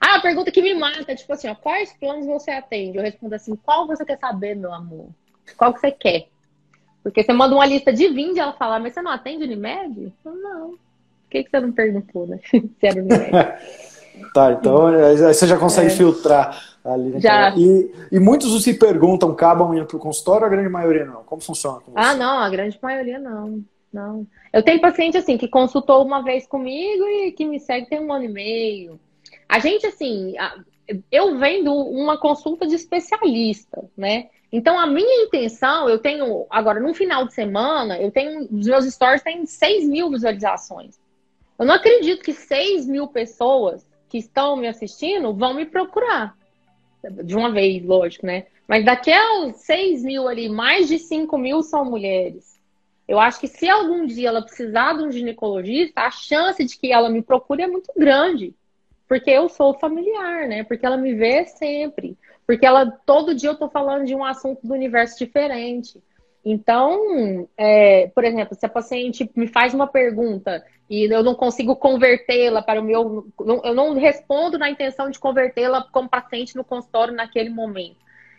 Ah, a pergunta que me mata, tipo assim, ó, quais planos você atende? Eu respondo assim, qual você quer saber, meu amor? Qual que você quer? Porque você manda uma lista de 20 e ela fala, mas você não atende Unimed? Eu, não. Por que, que você não perguntou, né? Se era Unimed. tá, então aí você já consegue é. filtrar ali. Já. E, e muitos se perguntam, acabam indo para o consultório a grande maioria não? Como funciona? ah, não, a grande maioria não. Não. Eu tenho paciente assim que consultou uma vez comigo e que me segue tem um ano e meio. A gente, assim, eu vendo uma consulta de especialista, né? Então, a minha intenção, eu tenho, agora, no final de semana, eu tenho, os meus stories têm 6 mil visualizações. Eu não acredito que 6 mil pessoas que estão me assistindo vão me procurar. De uma vez, lógico, né? Mas daquelas 6 mil ali, mais de 5 mil são mulheres. Eu acho que se algum dia ela precisar de um ginecologista, a chance de que ela me procure é muito grande. Porque eu sou familiar, né? Porque ela me vê sempre. Porque ela todo dia eu estou falando de um assunto do universo diferente. Então, é, por exemplo, se a paciente me faz uma pergunta e eu não consigo convertê-la para o meu. Eu não respondo na intenção de convertê-la como paciente no consultório naquele momento.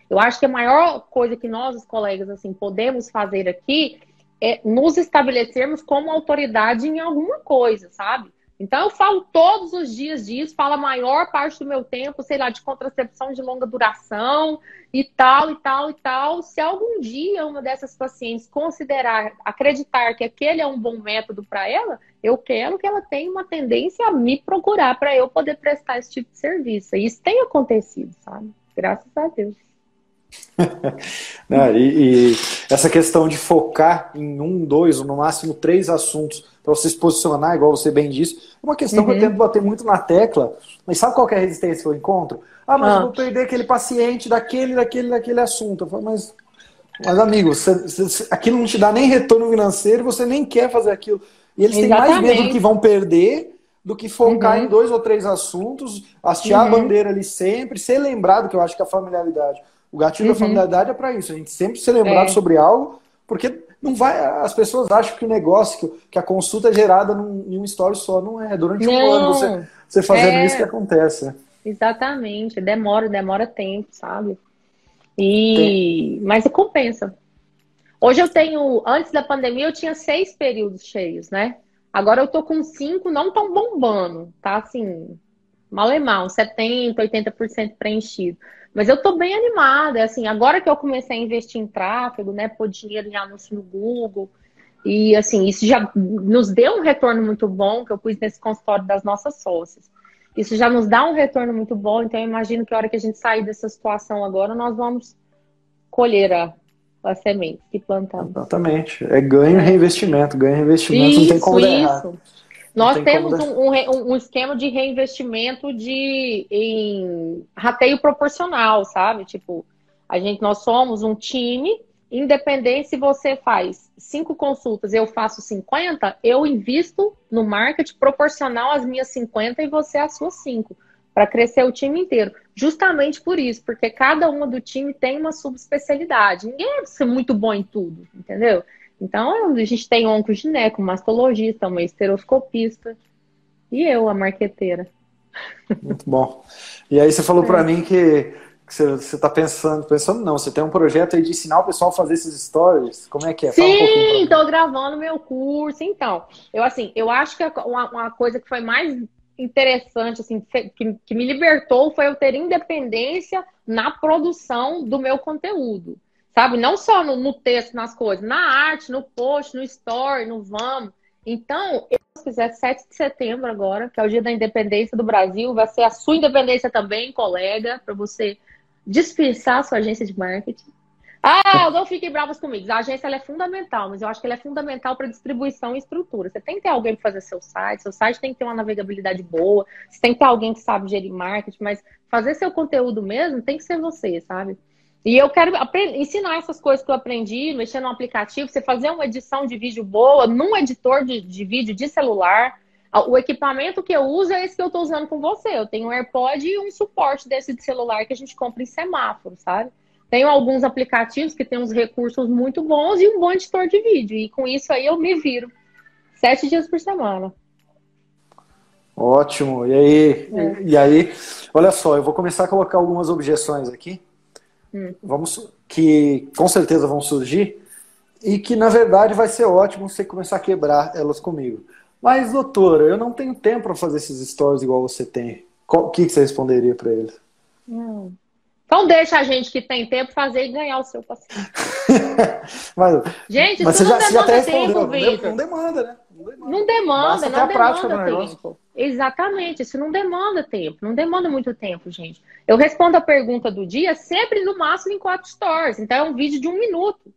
Eu acho que a maior coisa que nós, os colegas, assim, podemos fazer aqui é nos estabelecermos como autoridade em alguma coisa, sabe? Então, eu falo todos os dias disso, falo a maior parte do meu tempo, sei lá, de contracepção de longa duração e tal, e tal, e tal. Se algum dia uma dessas pacientes considerar, acreditar que aquele é um bom método para ela, eu quero que ela tenha uma tendência a me procurar para eu poder prestar esse tipo de serviço. E isso tem acontecido, sabe? Graças a Deus. Não, e, e, essa questão de focar em um, dois, ou no máximo três assuntos para você se posicionar, igual você bem disse, é uma questão uhum. que eu uhum. tento bater muito na tecla. Mas sabe qual é a resistência que eu encontro? Ah, mas ah. eu vou perder aquele paciente daquele, daquele, daquele assunto. Eu falo, mas, mas amigo, você, você, aquilo não te dá nem retorno financeiro, você nem quer fazer aquilo. E eles Exatamente. têm mais medo do que vão perder do que focar uhum. em dois ou três assuntos, hastear uhum. a bandeira ali sempre, ser lembrado, que eu acho que é a familiaridade. O gatilho uhum. da familiaridade é para isso, a gente sempre ser lembrado é. sobre algo, porque não vai. As pessoas acham que o negócio, que, a consulta é gerada num, em um story só, não é. Durante não. um ano você, você fazendo é. isso que acontece. Exatamente, demora, demora tempo, sabe? E Tem. mas compensa. Hoje eu tenho, antes da pandemia, eu tinha seis períodos cheios, né? Agora eu tô com cinco, não tão bombando, tá assim, mal e mal, 70%, 80% preenchido. Mas eu tô bem animada, assim, agora que eu comecei a investir em tráfego, né, pôr dinheiro em anúncio no Google, e assim, isso já nos deu um retorno muito bom, que eu pus nesse consultório das nossas sócias. Isso já nos dá um retorno muito bom, então eu imagino que a hora que a gente sair dessa situação agora, nós vamos colher a, as sementes que plantamos. Exatamente. É ganho e reinvestimento. Ganho e reinvestimento isso, não tem como isso. Nós temos um, um, um, esquema de reinvestimento de, em rateio proporcional, sabe? Tipo, a gente, nós somos um time, independente se você faz cinco consultas, eu faço 50, eu invisto no marketing proporcional às minhas 50 e você às suas cinco para crescer o time inteiro. Justamente por isso, porque cada uma do time tem uma subespecialidade. Ninguém é muito bom em tudo, entendeu? Então, a gente tem oncogineco, mastologista, uma esteroscopista e eu, a marqueteira. Muito bom. E aí você falou é. para mim que, que você está pensando, pensando não, você tem um projeto aí de ensinar o pessoal a fazer esses stories. Como é que é? Sim, estou um gravando meu curso. Então, eu assim, eu acho que uma, uma coisa que foi mais interessante, assim, que, que me libertou foi eu ter independência na produção do meu conteúdo. Sabe? Não só no, no, texto, nas coisas, na arte, no post, no story, no vamos. Então, eu, se fizer 7 de setembro agora, que é o dia da independência do Brasil, vai ser a sua independência também, colega, para você dispensar a sua agência de marketing. Ah, não fiquem bravos comigo. A agência é fundamental, mas eu acho que ela é fundamental para distribuição e estrutura. Você tem que ter alguém para fazer seu site, seu site tem que ter uma navegabilidade boa, você tem que ter alguém que sabe gerir marketing, mas fazer seu conteúdo mesmo tem que ser você, sabe? E eu quero ensinar essas coisas que eu aprendi, mexer no aplicativo, você fazer uma edição de vídeo boa num editor de, de vídeo de celular. O equipamento que eu uso é esse que eu estou usando com você. Eu tenho um AirPod e um suporte desse de celular que a gente compra em semáforo, sabe? Tenho alguns aplicativos que têm uns recursos muito bons e um bom editor de vídeo. E com isso aí eu me viro. Sete dias por semana. Ótimo. E aí, é. e aí, olha só, eu vou começar a colocar algumas objeções aqui. Hum. Vamos, que com certeza vão surgir. E que, na verdade, vai ser ótimo você começar a quebrar elas comigo. Mas, doutora, eu não tenho tempo para fazer esses stories igual você tem. O que, que você responderia para eles? Não. Então deixa a gente que tem tempo fazer e ganhar o seu paciente. mas, gente, mas isso não já, demanda tempo, Vitor. Não demanda, né? Não demanda, não demanda, tempo. Exatamente, isso não demanda tempo, não demanda muito tempo, gente. Eu respondo a pergunta do dia sempre no máximo em quatro stories. Então é um vídeo de um minuto.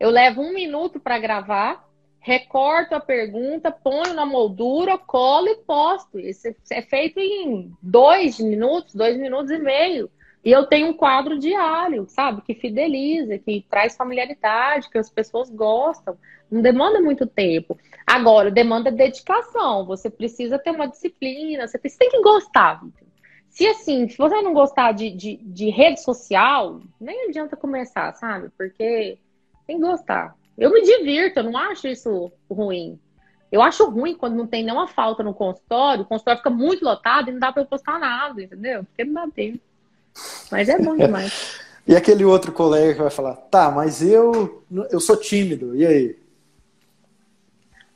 Eu levo um minuto para gravar, recorto a pergunta, ponho na moldura, colo e posto. Isso é feito em dois minutos, dois minutos e meio. E eu tenho um quadro diário, sabe? Que fideliza, que traz familiaridade, que as pessoas gostam. Não demanda muito tempo. Agora, demanda dedicação. Você precisa ter uma disciplina, você tem que gostar. Se assim, se você não gostar de, de, de rede social, nem adianta começar, sabe? Porque tem que gostar. Eu me divirto, eu não acho isso ruim. Eu acho ruim quando não tem nenhuma falta no consultório, o consultório fica muito lotado e não dá para eu postar nada, entendeu? Porque não dá tempo. Mas é bom demais. e aquele outro colega que vai falar, tá, mas eu, eu sou tímido, e aí?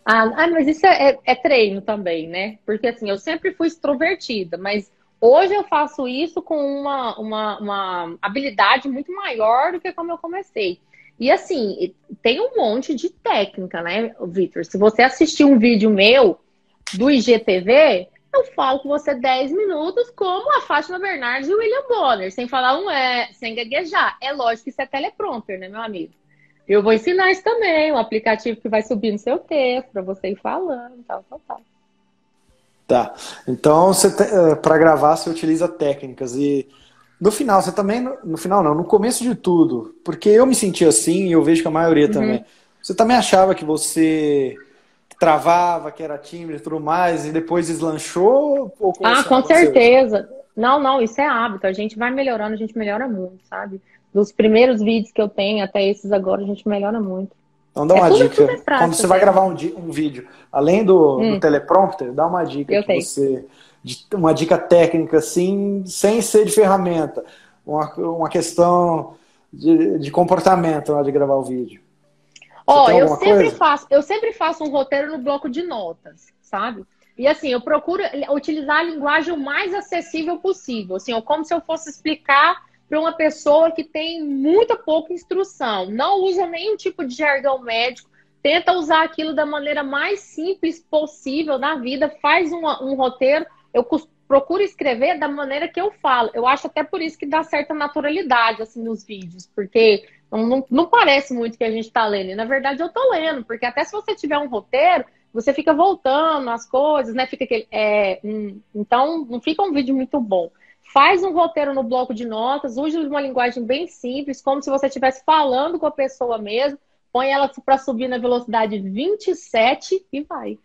Ah, ah mas isso é, é, treino também, né? Porque assim, eu sempre fui extrovertida, mas hoje eu faço isso com uma, uma, uma habilidade muito maior do que como eu comecei. E assim, tem um monte de técnica, né, Victor? Se você assistir um vídeo meu do IGTV, eu falo com você 10 minutos, como a Fátima Bernardes e o William Bonner, sem falar um é, sem gaguejar. É lógico que isso é teleprompter, né, meu amigo? Eu vou ensinar isso também, um aplicativo que vai subir no seu texto, para você ir falando, tal, tal, tal. Tá. Então, eh, para gravar, você utiliza técnicas. E no final, você também. No final, não, no começo de tudo, porque eu me senti assim e eu vejo que a maioria uhum. também. Você também achava que você travava, que era tímido e tudo mais, e depois deslanchou? ah, com certeza. Não, não, isso é hábito. A gente vai melhorando, a gente melhora muito, sabe? Dos primeiros vídeos que eu tenho até esses agora, a gente melhora muito. Então dá uma é dica. É prática, Quando você vai gravar um, um vídeo, além do, hum. do, teleprompter, dá uma dica eu que você. Uma dica técnica, assim, sem ser de ferramenta. Uma, uma questão de, de comportamento na hora de gravar o vídeo. Ó, eu sempre coisa? faço, eu sempre faço um roteiro no bloco de notas, sabe? E assim, eu procuro utilizar a linguagem o mais acessível possível, assim, como se eu fosse explicar para uma pessoa que tem muita pouca instrução. Não usa nenhum tipo de jargão médico, tenta usar aquilo da maneira mais simples possível na vida, faz um, um roteiro. Eu procuro escrever da maneira que eu falo. Eu acho até por isso que dá certa naturalidade assim nos vídeos, porque não, não, não parece muito que a gente está lendo. E, na verdade, eu estou lendo, porque até se você tiver um roteiro, você fica voltando as coisas, né? Fica aquele, é, hum, então, não fica um vídeo muito bom. Faz um roteiro no bloco de notas, use uma linguagem bem simples, como se você estivesse falando com a pessoa mesmo. Põe ela para subir na velocidade 27 e vai.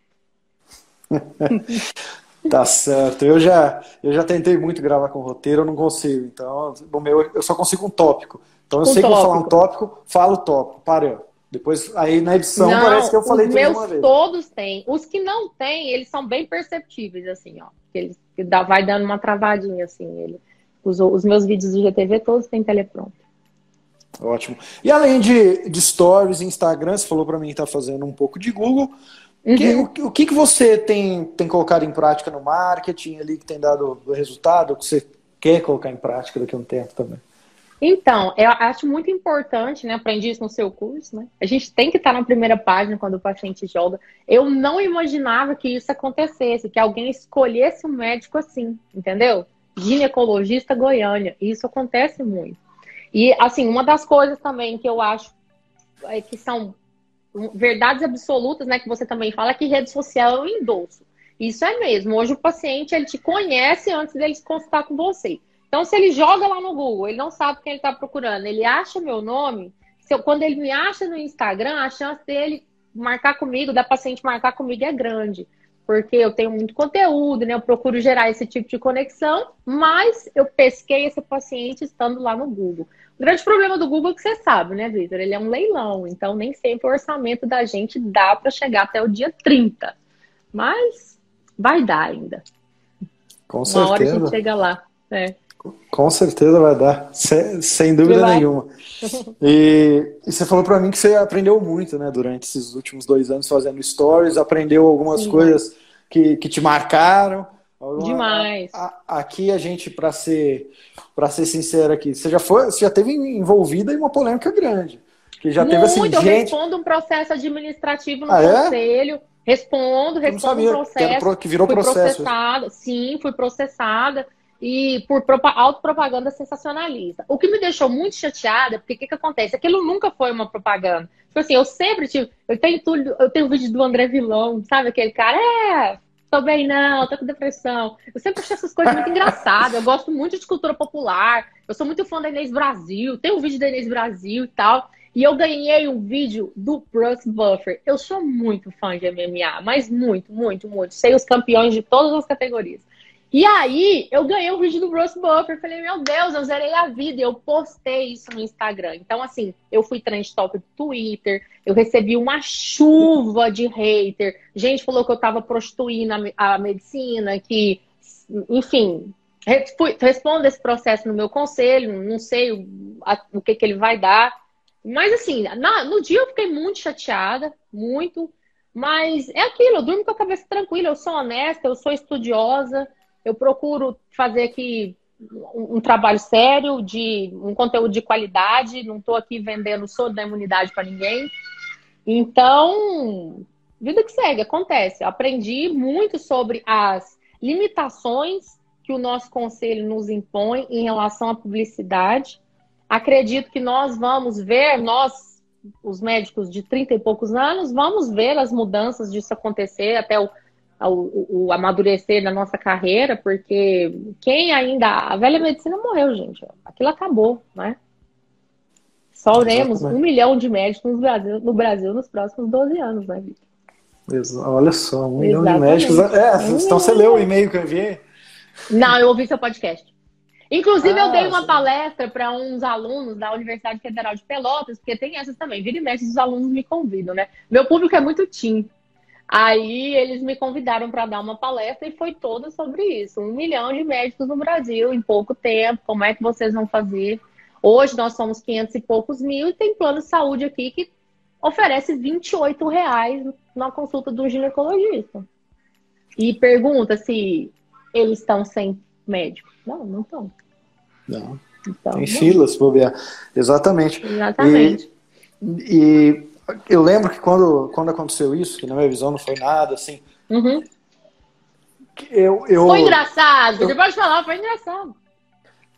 tá certo. Eu já, eu já tentei muito gravar com roteiro, eu não consigo. Então, o meu, eu só consigo um tópico. Então, eu um sei tópico. que vou falar um tópico, falo o tópico. Parou. Depois, aí na edição, não, parece que eu falei os meus todos têm. Os que não têm, eles são bem perceptíveis, assim, ó. Eles que dá, vai dando uma travadinha, assim. Ele, os, os meus vídeos do GTV todos têm teleprompter. Ótimo. E além de, de stories, Instagram, você falou para mim que tá fazendo um pouco de Google. Uhum. Que, o, o que, que você tem, tem colocado em prática no marketing ali que tem dado resultado, que você quer colocar em prática daqui a um tempo também? Então, eu acho muito importante, né? Aprendi isso no seu curso, né? A gente tem que estar na primeira página quando o paciente joga. Eu não imaginava que isso acontecesse, que alguém escolhesse um médico assim, entendeu? Ginecologista Goiânia. Isso acontece muito. E, assim, uma das coisas também que eu acho é que são verdades absolutas, né? Que você também fala que rede social é um endosso. Isso é mesmo. Hoje o paciente ele te conhece antes dele se consultar com você. Então, se ele joga lá no Google, ele não sabe quem ele está procurando, ele acha meu nome, eu, quando ele me acha no Instagram, a chance dele marcar comigo, da paciente marcar comigo é grande. Porque eu tenho muito conteúdo, né? Eu procuro gerar esse tipo de conexão, mas eu pesquei esse paciente estando lá no Google. O grande problema do Google é que você sabe, né, Vitor? Ele é um leilão, então nem sempre o orçamento da gente dá para chegar até o dia 30. Mas vai dar ainda. Com Uma certeza. hora a gente chega lá. É. Com certeza vai dar, sem, sem dúvida nenhuma. E, e, você falou para mim que você aprendeu muito, né, durante esses últimos dois anos fazendo stories, aprendeu algumas Sim. coisas que, que te marcaram. Demais. A, a, aqui a gente, para ser, para ser sincero aqui, você já foi, você já teve envolvida em uma polêmica grande. Que já muito, teve assim, eu gente... respondo um processo administrativo no ah, é? conselho. É? Respondo, respondo um processo. Que, que virou fui processo. processada. Sim, fui processada e por autopropaganda sensacionalista. O que me deixou muito chateada, porque o que, que acontece? Aquilo nunca foi uma propaganda. Tipo assim, eu sempre tive. Eu tenho tudo, eu tenho vídeo do André Vilão, sabe? Aquele cara, é, tô bem não, tô com depressão. Eu sempre achei essas coisas muito engraçadas. Eu gosto muito de cultura popular. Eu sou muito fã da Inês Brasil. Tem um vídeo da Inês Brasil e tal. E eu ganhei um vídeo do Bruce Buffer. Eu sou muito fã de MMA, mas muito, muito, muito. Sei os campeões de todas as categorias. E aí, eu ganhei o um vídeo do Bruce Buffer. Falei, meu Deus, eu zerei a vida. E eu postei isso no Instagram. Então, assim, eu fui trend top do Twitter. Eu recebi uma chuva de hater. Gente falou que eu tava prostituindo a, medicina, que, enfim, fui, respondo esse processo no meu conselho. Não sei o, a, o que, que ele vai dar. Mas, assim, na, no dia eu fiquei muito chateada, muito. Mas é aquilo, eu durmo com a cabeça tranquila. Eu sou honesta, eu sou estudiosa eu procuro fazer aqui um, um trabalho sério, de um conteúdo de qualidade, não estou aqui vendendo soro da imunidade para ninguém. Então, vida que segue, acontece. Eu aprendi muito sobre as limitações que o nosso conselho nos impõe em relação à publicidade. Acredito que nós vamos ver, nós, os médicos de 30 e poucos anos, vamos ver as mudanças disso acontecer até o, o, o amadurecer da nossa carreira, porque quem ainda. A velha medicina morreu, gente. Aquilo acabou, né? Só oremos um milhão de médicos no Brasil, no Brasil nos próximos 12 anos, né, Vitor? Olha só, um milhão de médicos. É, um então você leu o e-mail que eu enviei? Não, eu ouvi seu podcast. Inclusive, ah, eu dei uma sim. palestra para uns alunos da Universidade Federal de Pelotas, porque tem essas também. Vira e mexe, os alunos me convidam, né? Meu público é muito tim. Aí eles me convidaram para dar uma palestra e foi toda sobre isso. Um milhão de médicos no Brasil em pouco tempo. Como é que vocês vão fazer? Hoje nós somos 500 e poucos mil e tem plano de saúde aqui que oferece 28 reais na consulta do ginecologista. E pergunta se eles estão sem médico. Não, não estão. Não. Então, tem filas, vou ver. Exatamente. Exatamente. E, e, eu lembro que quando, quando aconteceu isso, que na minha visão não foi nada, assim. Uhum. Eu, eu, foi engraçado. Eu, Você pode falar, foi engraçado.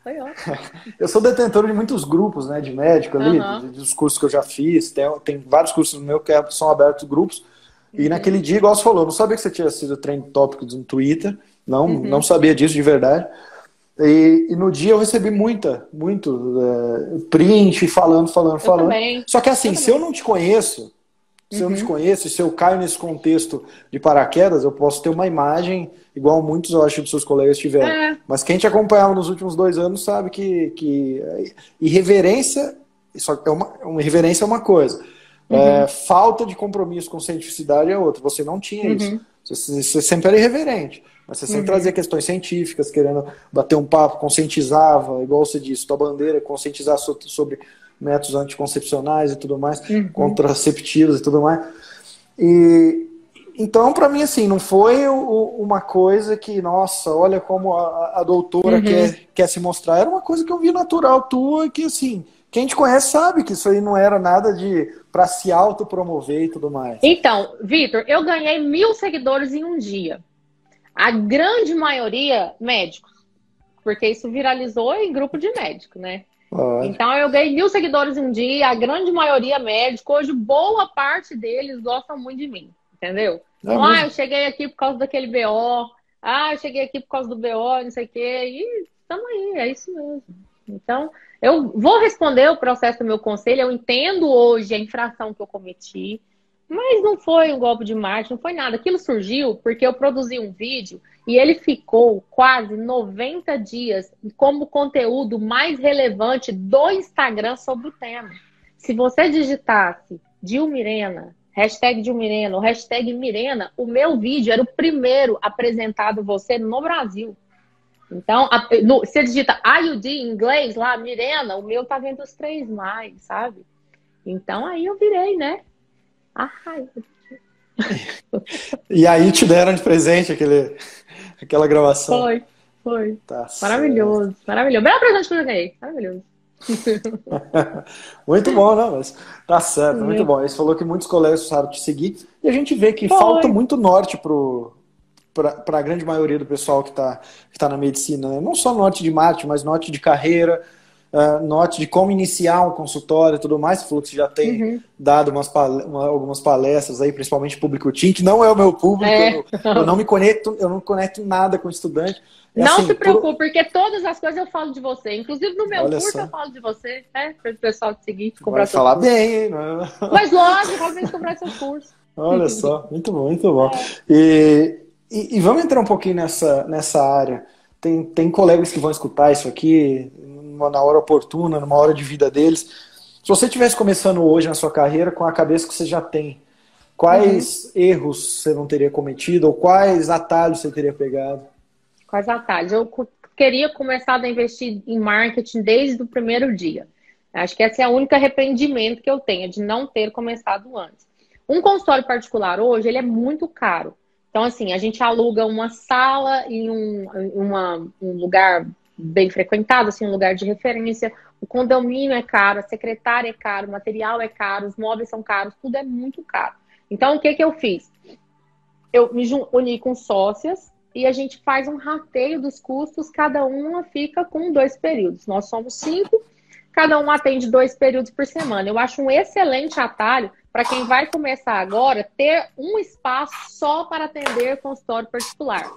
eu sou detentor de muitos grupos, né, de médico ali, uhum. dos cursos que eu já fiz. Tem, tem vários cursos no meu que é, são abertos grupos. E uhum. naquele dia, igual você falou, eu não sabia que você tinha sido trend tópico no Twitter. Não, uhum. não sabia disso de verdade. E, e, no dia eu recebi muita, muito é, print, falando, falando, eu falando. Também. Só que assim, eu se eu não te conheço, se uhum. eu não te uhum. conheço, se eu caio nesse contexto de paraquedas, eu posso ter uma imagem igual muitos, eu acho, dos seus colegas tiveram. É. Mas quem te acompanhava nos últimos dois anos sabe que, que irreverência, só é uma, uma irreverência é uma coisa. Uhum. É, falta de compromisso com cientificidade é outra. Você não tinha uhum. isso. Você, você, sempre era irreverente. Mas você sempre uhum. trazia questões científicas, querendo bater um papo, conscientizava, igual você disse, tua bandeira é conscientizar sobre métodos anticoncepcionais e tudo mais, uhum. contraceptivos e tudo mais. E então, para mim, assim, não foi o, uma coisa que, nossa, olha como a, a doutora uhum. quer, quer se mostrar. Era uma coisa que eu vi natural tua, que, assim, quem te conhece sabe que isso aí não era nada de para se autopromover e tudo mais. Então, Vitor, eu ganhei mil seguidores em um dia. A grande maioria médicos, porque isso viralizou em grupo de médico, né? Então eu ganhei mil seguidores em um dia, a grande maioria médico. Hoje, boa parte deles gostam muito de mim, entendeu? É então, ah, eu cheguei aqui por causa daquele BO. Ah, eu cheguei aqui por causa do BO, não sei o quê. E estamos aí, é isso mesmo. Então, eu vou responder o processo do meu conselho. Eu entendo hoje a infração que eu cometi. Mas não foi um golpe de marketing, não foi nada. Aquilo surgiu porque eu produzi um vídeo e ele ficou quase 90 dias como conteúdo mais relevante do Instagram sobre o tema. Se você digitasse Dil Mirena, hashtag Dil Mirena, ou hashtag Mirena, o meu vídeo era o primeiro apresentado você no Brasil. Então, a, no, você digita IUD em inglês lá, Mirena, o meu tá vendo os três mais, sabe? Então aí eu virei, né? Ai. e aí te deram de presente aquele, aquela gravação. Foi, foi. Tá maravilhoso, certo. maravilhoso. Melhor presente que eu ganhei. Maravilhoso. muito bom, né? Mas tá certo, muito bom. Você falou que muitos colegas precisaram te seguir e a gente vê que foi. falta muito norte para a grande maioria do pessoal que está que tá na medicina. Né? Não só norte de marketing, mas norte de carreira, uh, note de como iniciar um consultório e tudo mais. Você falou que você já tem uhum. dado umas uma, algumas palestras aí, principalmente público TIM, que não é o meu público, é. eu, eu, não me conecto, eu não conecto nada com estudante. É não assim, se preocupe, por... porque todas as coisas eu falo de você. Inclusive no meu Olha curso só. eu falo de você, né? Para o pessoal te seguir, comprar Vai falar curso. bem, hein? Mas lógico, realmente comprar seu curso. Olha só, muito bom, muito bom. É. E, e, e, vamos entrar um pouquinho nessa, nessa área. Tem, tem colegas que vão escutar isso aqui, na hora oportuna, numa hora de vida deles. Se você estivesse começando hoje na sua carreira com a cabeça que você já tem, quais uhum. erros você não teria cometido ou quais atalhos você teria pegado? Quais atalhos? Eu queria começar a investir em marketing desde o primeiro dia. Acho que esse é o único arrependimento que eu tenho, de não ter começado antes. Um consultório particular hoje, ele é muito caro. Então, assim, a gente aluga uma sala em um, uma, um lugar bem frequentado, assim, um lugar de referência. O condomínio é caro, a secretária é caro, o material é caro, os móveis são caros, tudo é muito caro. Então, o que, que eu fiz? Eu me uni com sócias e a gente faz um rateio dos custos, cada uma fica com dois períodos. Nós somos cinco, cada um atende dois períodos por semana. Eu acho um excelente atalho para quem vai começar agora ter um espaço só para atender consultório particular.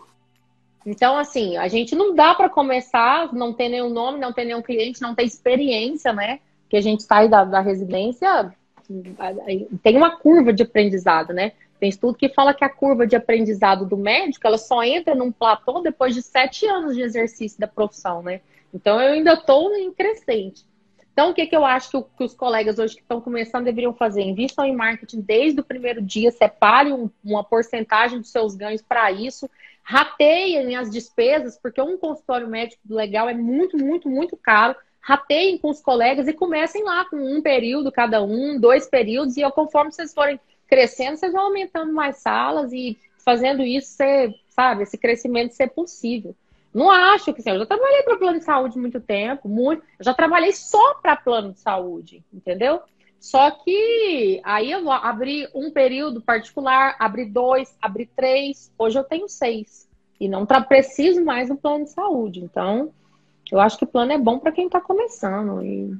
Então, assim, a gente não dá para começar, não ter nenhum nome, não ter nenhum cliente, não ter experiência, né? Que a gente sai da, da residência, tem uma curva de aprendizado, né? Tem estudo que fala que a curva de aprendizado do médico, ela só entra num platô depois de sete anos de exercício da profissão, né? Então, eu ainda estou em crescente. Então, o que, que eu acho que, os colegas hoje que estão começando deveriam fazer? Invistam em marketing desde o primeiro dia, separem um, uma porcentagem dos seus ganhos para isso, rateiem as despesas, porque um consultório médico legal é muito, muito, muito caro. Rateiem com os colegas e comecem lá com um período cada um, dois períodos, e conforme vocês forem crescendo, vocês vão aumentando mais salas e fazendo isso ser, sabe, esse crescimento ser possível. Não acho que assim, eu já trabalhei para plano de saúde muito tempo, muito, eu já trabalhei só para plano de saúde, entendeu? Só que aí eu abri um período particular, abri dois, abri três, hoje eu tenho seis. E não preciso mais do plano de saúde. Então, eu acho que o plano é bom para quem está começando. E,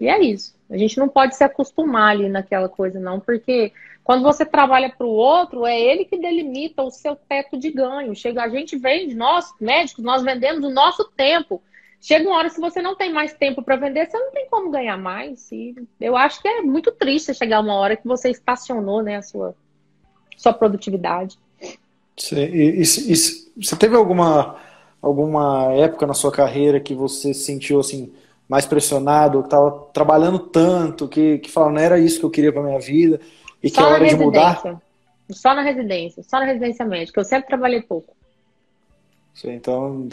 e é isso. A gente não pode se acostumar ali naquela coisa, não, porque quando você trabalha para o outro, é ele que delimita o seu teto de ganho. Chega, a gente vende, nós, médicos, nós vendemos o nosso tempo. Chega uma hora, se você não tem mais tempo para vender, você não tem como ganhar mais. E eu acho que é muito triste chegar uma hora que você estacionou né, a sua, sua produtividade. Sim, e, e, e, você teve alguma, alguma época na sua carreira que você se sentiu assim mais pressionado, que estava trabalhando tanto, que, que falava, não era isso que eu queria para minha vida? E que é hora de mudar? Só na residência, só na residência médica. Eu sempre trabalhei pouco. Sim, então,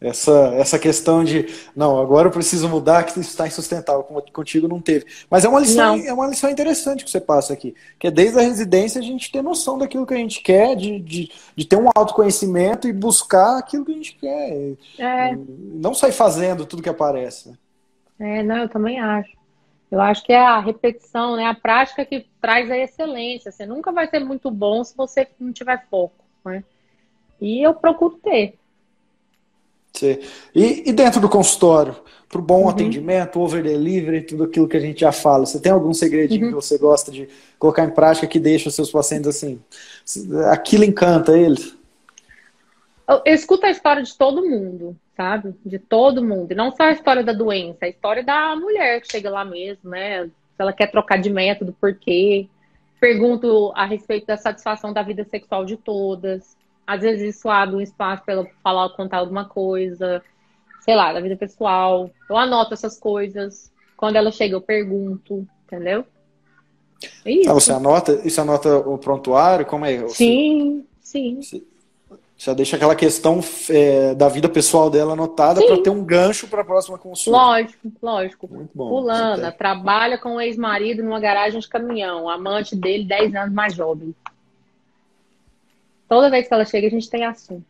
essa, essa questão de, não, agora eu preciso mudar, que isso está insustentável, contigo não teve. Mas é uma lição, é uma lição interessante que você passa aqui, que é desde a residência a gente ter noção daquilo que a gente quer, de, de, de ter um autoconhecimento e buscar aquilo que a gente quer. É. Não sair fazendo tudo que aparece. É, não, eu também acho. Eu acho que é a repetição, né? A prática que traz a excelência. Você nunca vai ser muito bom se você não tiver foco, né? E eu procuro ter. Sim. E, e dentro do consultório, para o bom uhum. atendimento, over delivery, tudo aquilo que a gente já fala, você tem algum segredinho uhum. que você gosta de colocar em prática que deixa os seus pacientes assim? Aquilo encanta eles? Eu, eu escuto a história de todo mundo sabe? De todo mundo. E não só a história da doença, a história da mulher que chega lá mesmo, né? Se ela quer trocar de método, por quê? Pergunto a respeito da satisfação da vida sexual de todas. Às vezes isso abre um espaço para ela falar ou contar alguma coisa, sei lá, da vida pessoal. Eu anoto essas coisas. Quando ela chega, eu pergunto, entendeu? É isso. Ah, você anota, isso anota o prontuário? Como é? Sim, sim. Já deixa aquela questão é, da vida pessoal dela anotada para ter um gancho para a próxima consulta. Lógico, lógico. Muito bom. Fulana trabalha com o ex-marido numa garagem de caminhão, amante dele 10 anos mais jovem. Toda vez que ela chega, a gente tem assunto.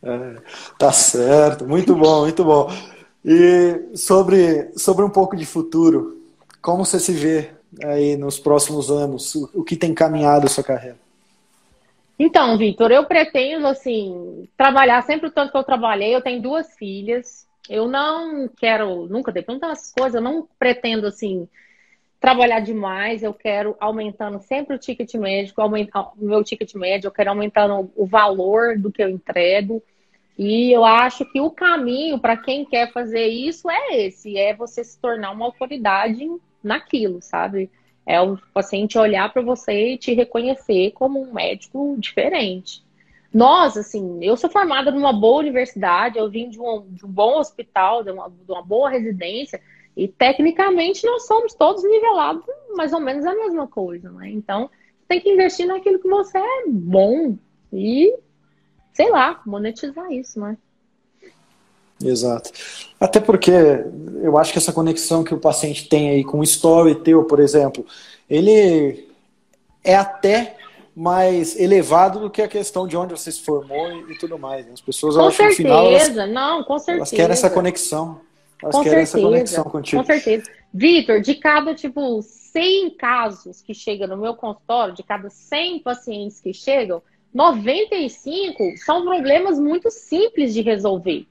É, tá certo, muito bom, muito bom. E sobre, sobre um pouco de futuro, como você se vê aí nos próximos anos? O, o que tem caminhado a sua carreira? Então, Vitor, eu pretendo, assim, trabalhar sempre o tanto que eu trabalhei. Eu tenho duas filhas. Eu não quero, nunca dei tantas coisas, eu não pretendo, assim, trabalhar demais. Eu quero aumentando sempre o ticket médico, aumentar o meu ticket médio, eu quero aumentando o valor do que eu entrego. E eu acho que o caminho para quem quer fazer isso é esse, é você se tornar uma autoridade naquilo, sabe? É o paciente olhar para você e te reconhecer como um médico diferente. Nós, assim, eu sou formada numa boa universidade, eu vim de um, de um bom hospital, de uma, de uma boa residência, e tecnicamente nós somos todos nivelados mais ou menos a mesma coisa, né? Então, tem que investir naquilo que você é bom e, sei lá, monetizar isso, né? Exato. Até porque eu acho que essa conexão que o paciente tem aí com o story teu, por exemplo, ele é até mais elevado do que a questão de onde você se formou e, tudo mais. Né? As pessoas, com certeza, final, elas, não, com certeza. Elas querem essa conexão. Elas com querem certeza, essa conexão contigo. Com certeza. Vitor, de cada, tipo, 100 casos que chegam no meu consultório, de cada 100 pacientes que chegam, 95 são problemas muito simples de resolver.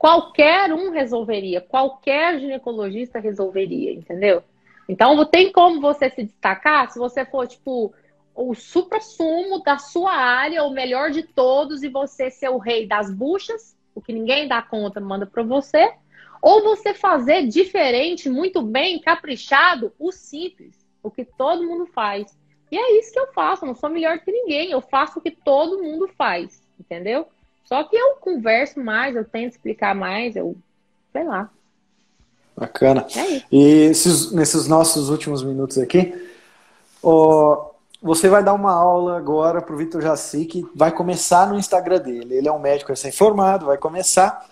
Qualquer um resolveria, qualquer ginecologista resolveria, entendeu? Então, tem como você se destacar se você for, tipo, o supra-sumo da sua área, o melhor de todos, e você ser o rei das buchas, o que ninguém dá conta, manda para você, ou você fazer diferente, muito bem, caprichado, o simples, o que todo mundo faz. E é isso que eu faço, eu não sou melhor que ninguém, eu faço o que todo mundo faz, entendeu? Só que eu converso mais, eu tento explicar mais, eu sei lá. Bacana. É e esses, nesses nossos últimos minutos aqui, você vai dar uma aula agora para o Vitor Jaci, que vai começar no Instagram dele. Ele é um médico recém-formado, vai começar.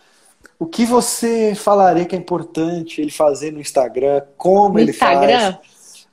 O que você falaria que é importante ele fazer no Instagram? Como no ele Instagram? faz?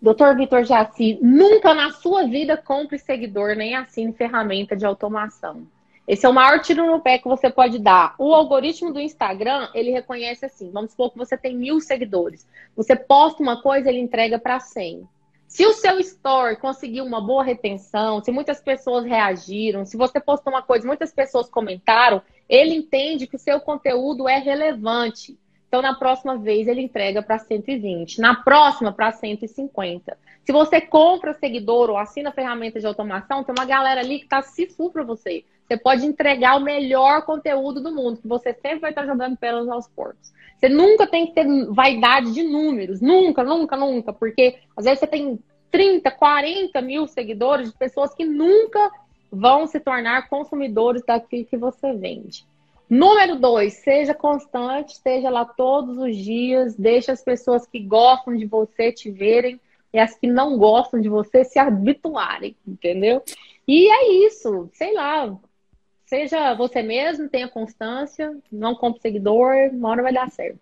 Doutor Vitor Jaci, nunca na sua vida compre seguidor nem assine ferramenta de automação. Esse é o maior tiro no pé que você pode dar. O algoritmo do Instagram, ele reconhece assim, vamos supor que você tem mil seguidores. Você posta uma coisa, ele entrega para 100. Se o seu story conseguiu uma boa retenção, se muitas pessoas reagiram, se você postou uma coisa, muitas pessoas comentaram, ele entende que o seu conteúdo é relevante. Então, na próxima vez, ele entrega para 120. Na próxima, para 150. Se você compra seguidor ou assina ferramenta de automação, tem uma galera ali que está se para você. Você pode entregar o melhor conteúdo do mundo, que você sempre vai estar jogando pelas aos porcos. Você nunca tem que ter vaidade de números. Nunca, nunca, nunca. Porque às vezes você tem 30, 40 mil seguidores de pessoas que nunca vão se tornar consumidores daquilo que você vende. Número dois, seja constante, esteja lá todos os dias, deixe as pessoas que gostam de você te verem e as que não gostam de você se habituarem, entendeu? E é isso, sei lá, seja você mesmo, tenha constância, não compre seguidor, uma hora vai dar certo.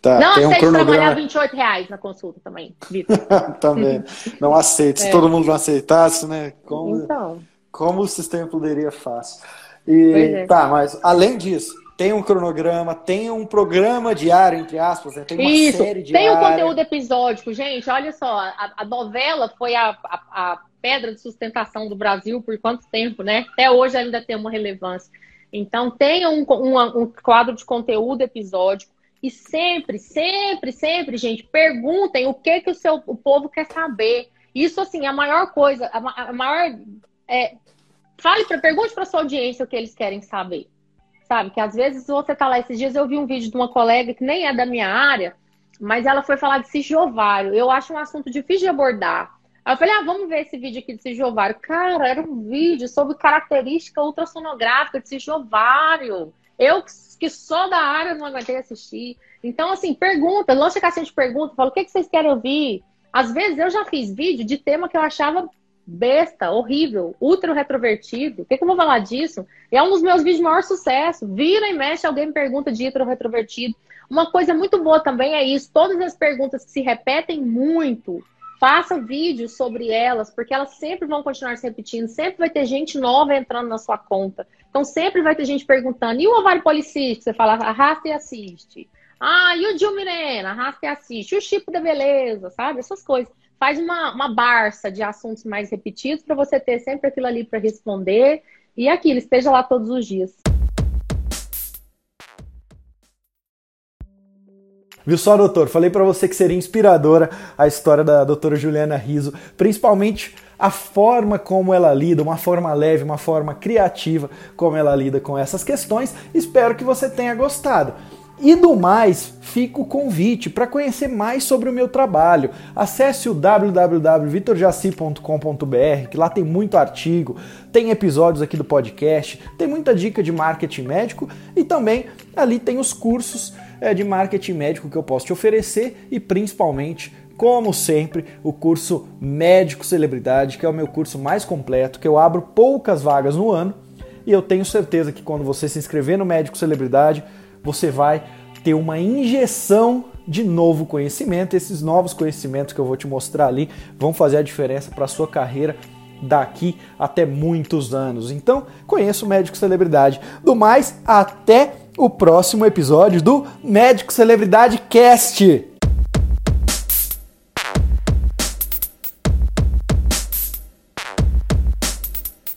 Tá, não aceite um cronograma... trabalhar 28 reais na consulta também, Vitor. também. Não aceite. Se é. todo mundo não aceitasse, né? Como, então. como o sistema poderia fácil. E é. tá, mas além disso, tem um cronograma, tem um programa diário, entre aspas, né? tem uma Isso, série diária. Tem um conteúdo episódico, gente. Olha só, a, a novela foi a, a, a, pedra de sustentação do Brasil por quanto tempo, né? Até hoje ainda tem uma relevância. Então, tem um, um, um quadro de conteúdo episódico. E sempre, sempre, sempre, gente, perguntem o que que o seu o povo quer saber. Isso, assim, é a maior coisa, a, a maior é, Fale para pergunte para sua audiência o que eles querem saber. Sabe? Que às vezes você tá lá, esses dias eu vi um vídeo de uma colega que nem é da minha área, mas ela foi falar de sijovário. Eu acho um assunto difícil de abordar. Aí eu falei, ah, vamos ver esse vídeo aqui de sijovário. Cara, era um vídeo sobre característica ultrassonográfica de sijovário. Eu que sou da área não aguentei assistir. Então, assim, pergunta, lança caixinha de pergunta, fala o que, que vocês querem ouvir. Às vezes eu já fiz vídeo de tema que eu achava besta, horrível, ultra retrovertido. O que, que, eu vou falar disso? É um dos meus vídeos de maior sucesso. Vira e mexe, alguém me pergunta de ultra retrovertido. Uma coisa muito boa também é isso. Todas as perguntas que se repetem muito, faça vídeos sobre elas, porque elas sempre vão continuar se repetindo. Sempre vai ter gente nova entrando na sua conta. Então sempre vai ter gente perguntando. E o ovário policístico? Você fala, arrasta e assiste. Ah, e o Dilmirena? Arrasta e assiste. E o chip da beleza, sabe? Essas coisas faz uma, uma barça de assuntos mais repetidos para você ter sempre aquilo ali para responder e aquilo, esteja lá todos os dias. Viu só, doutor? Falei para você que seria inspiradora a história da doutora Juliana Riso, principalmente a forma como ela lida, uma forma leve, uma forma criativa como ela lida com essas questões. Espero que você tenha gostado. E do mais, fica o convite para conhecer mais sobre o meu trabalho. Acesse o www.vitorjaci.com.br, que lá tem muito artigo, tem episódios aqui do podcast, tem muita dica de marketing médico e também ali tem os cursos é, de marketing médico que eu posso te oferecer e principalmente como sempre, o curso Médico Celebridade, que é o meu curso mais completo, que eu abro poucas vagas no ano, e eu tenho certeza que quando você se inscrever no Médico Celebridade, você vai ter uma injeção de novo conhecimento. Esses novos conhecimentos que eu vou te mostrar ali vão fazer a diferença para a sua carreira daqui até muitos anos. Então, conheça o Médico Celebridade. Do mais, até o próximo episódio do Médico Celebridade Cast.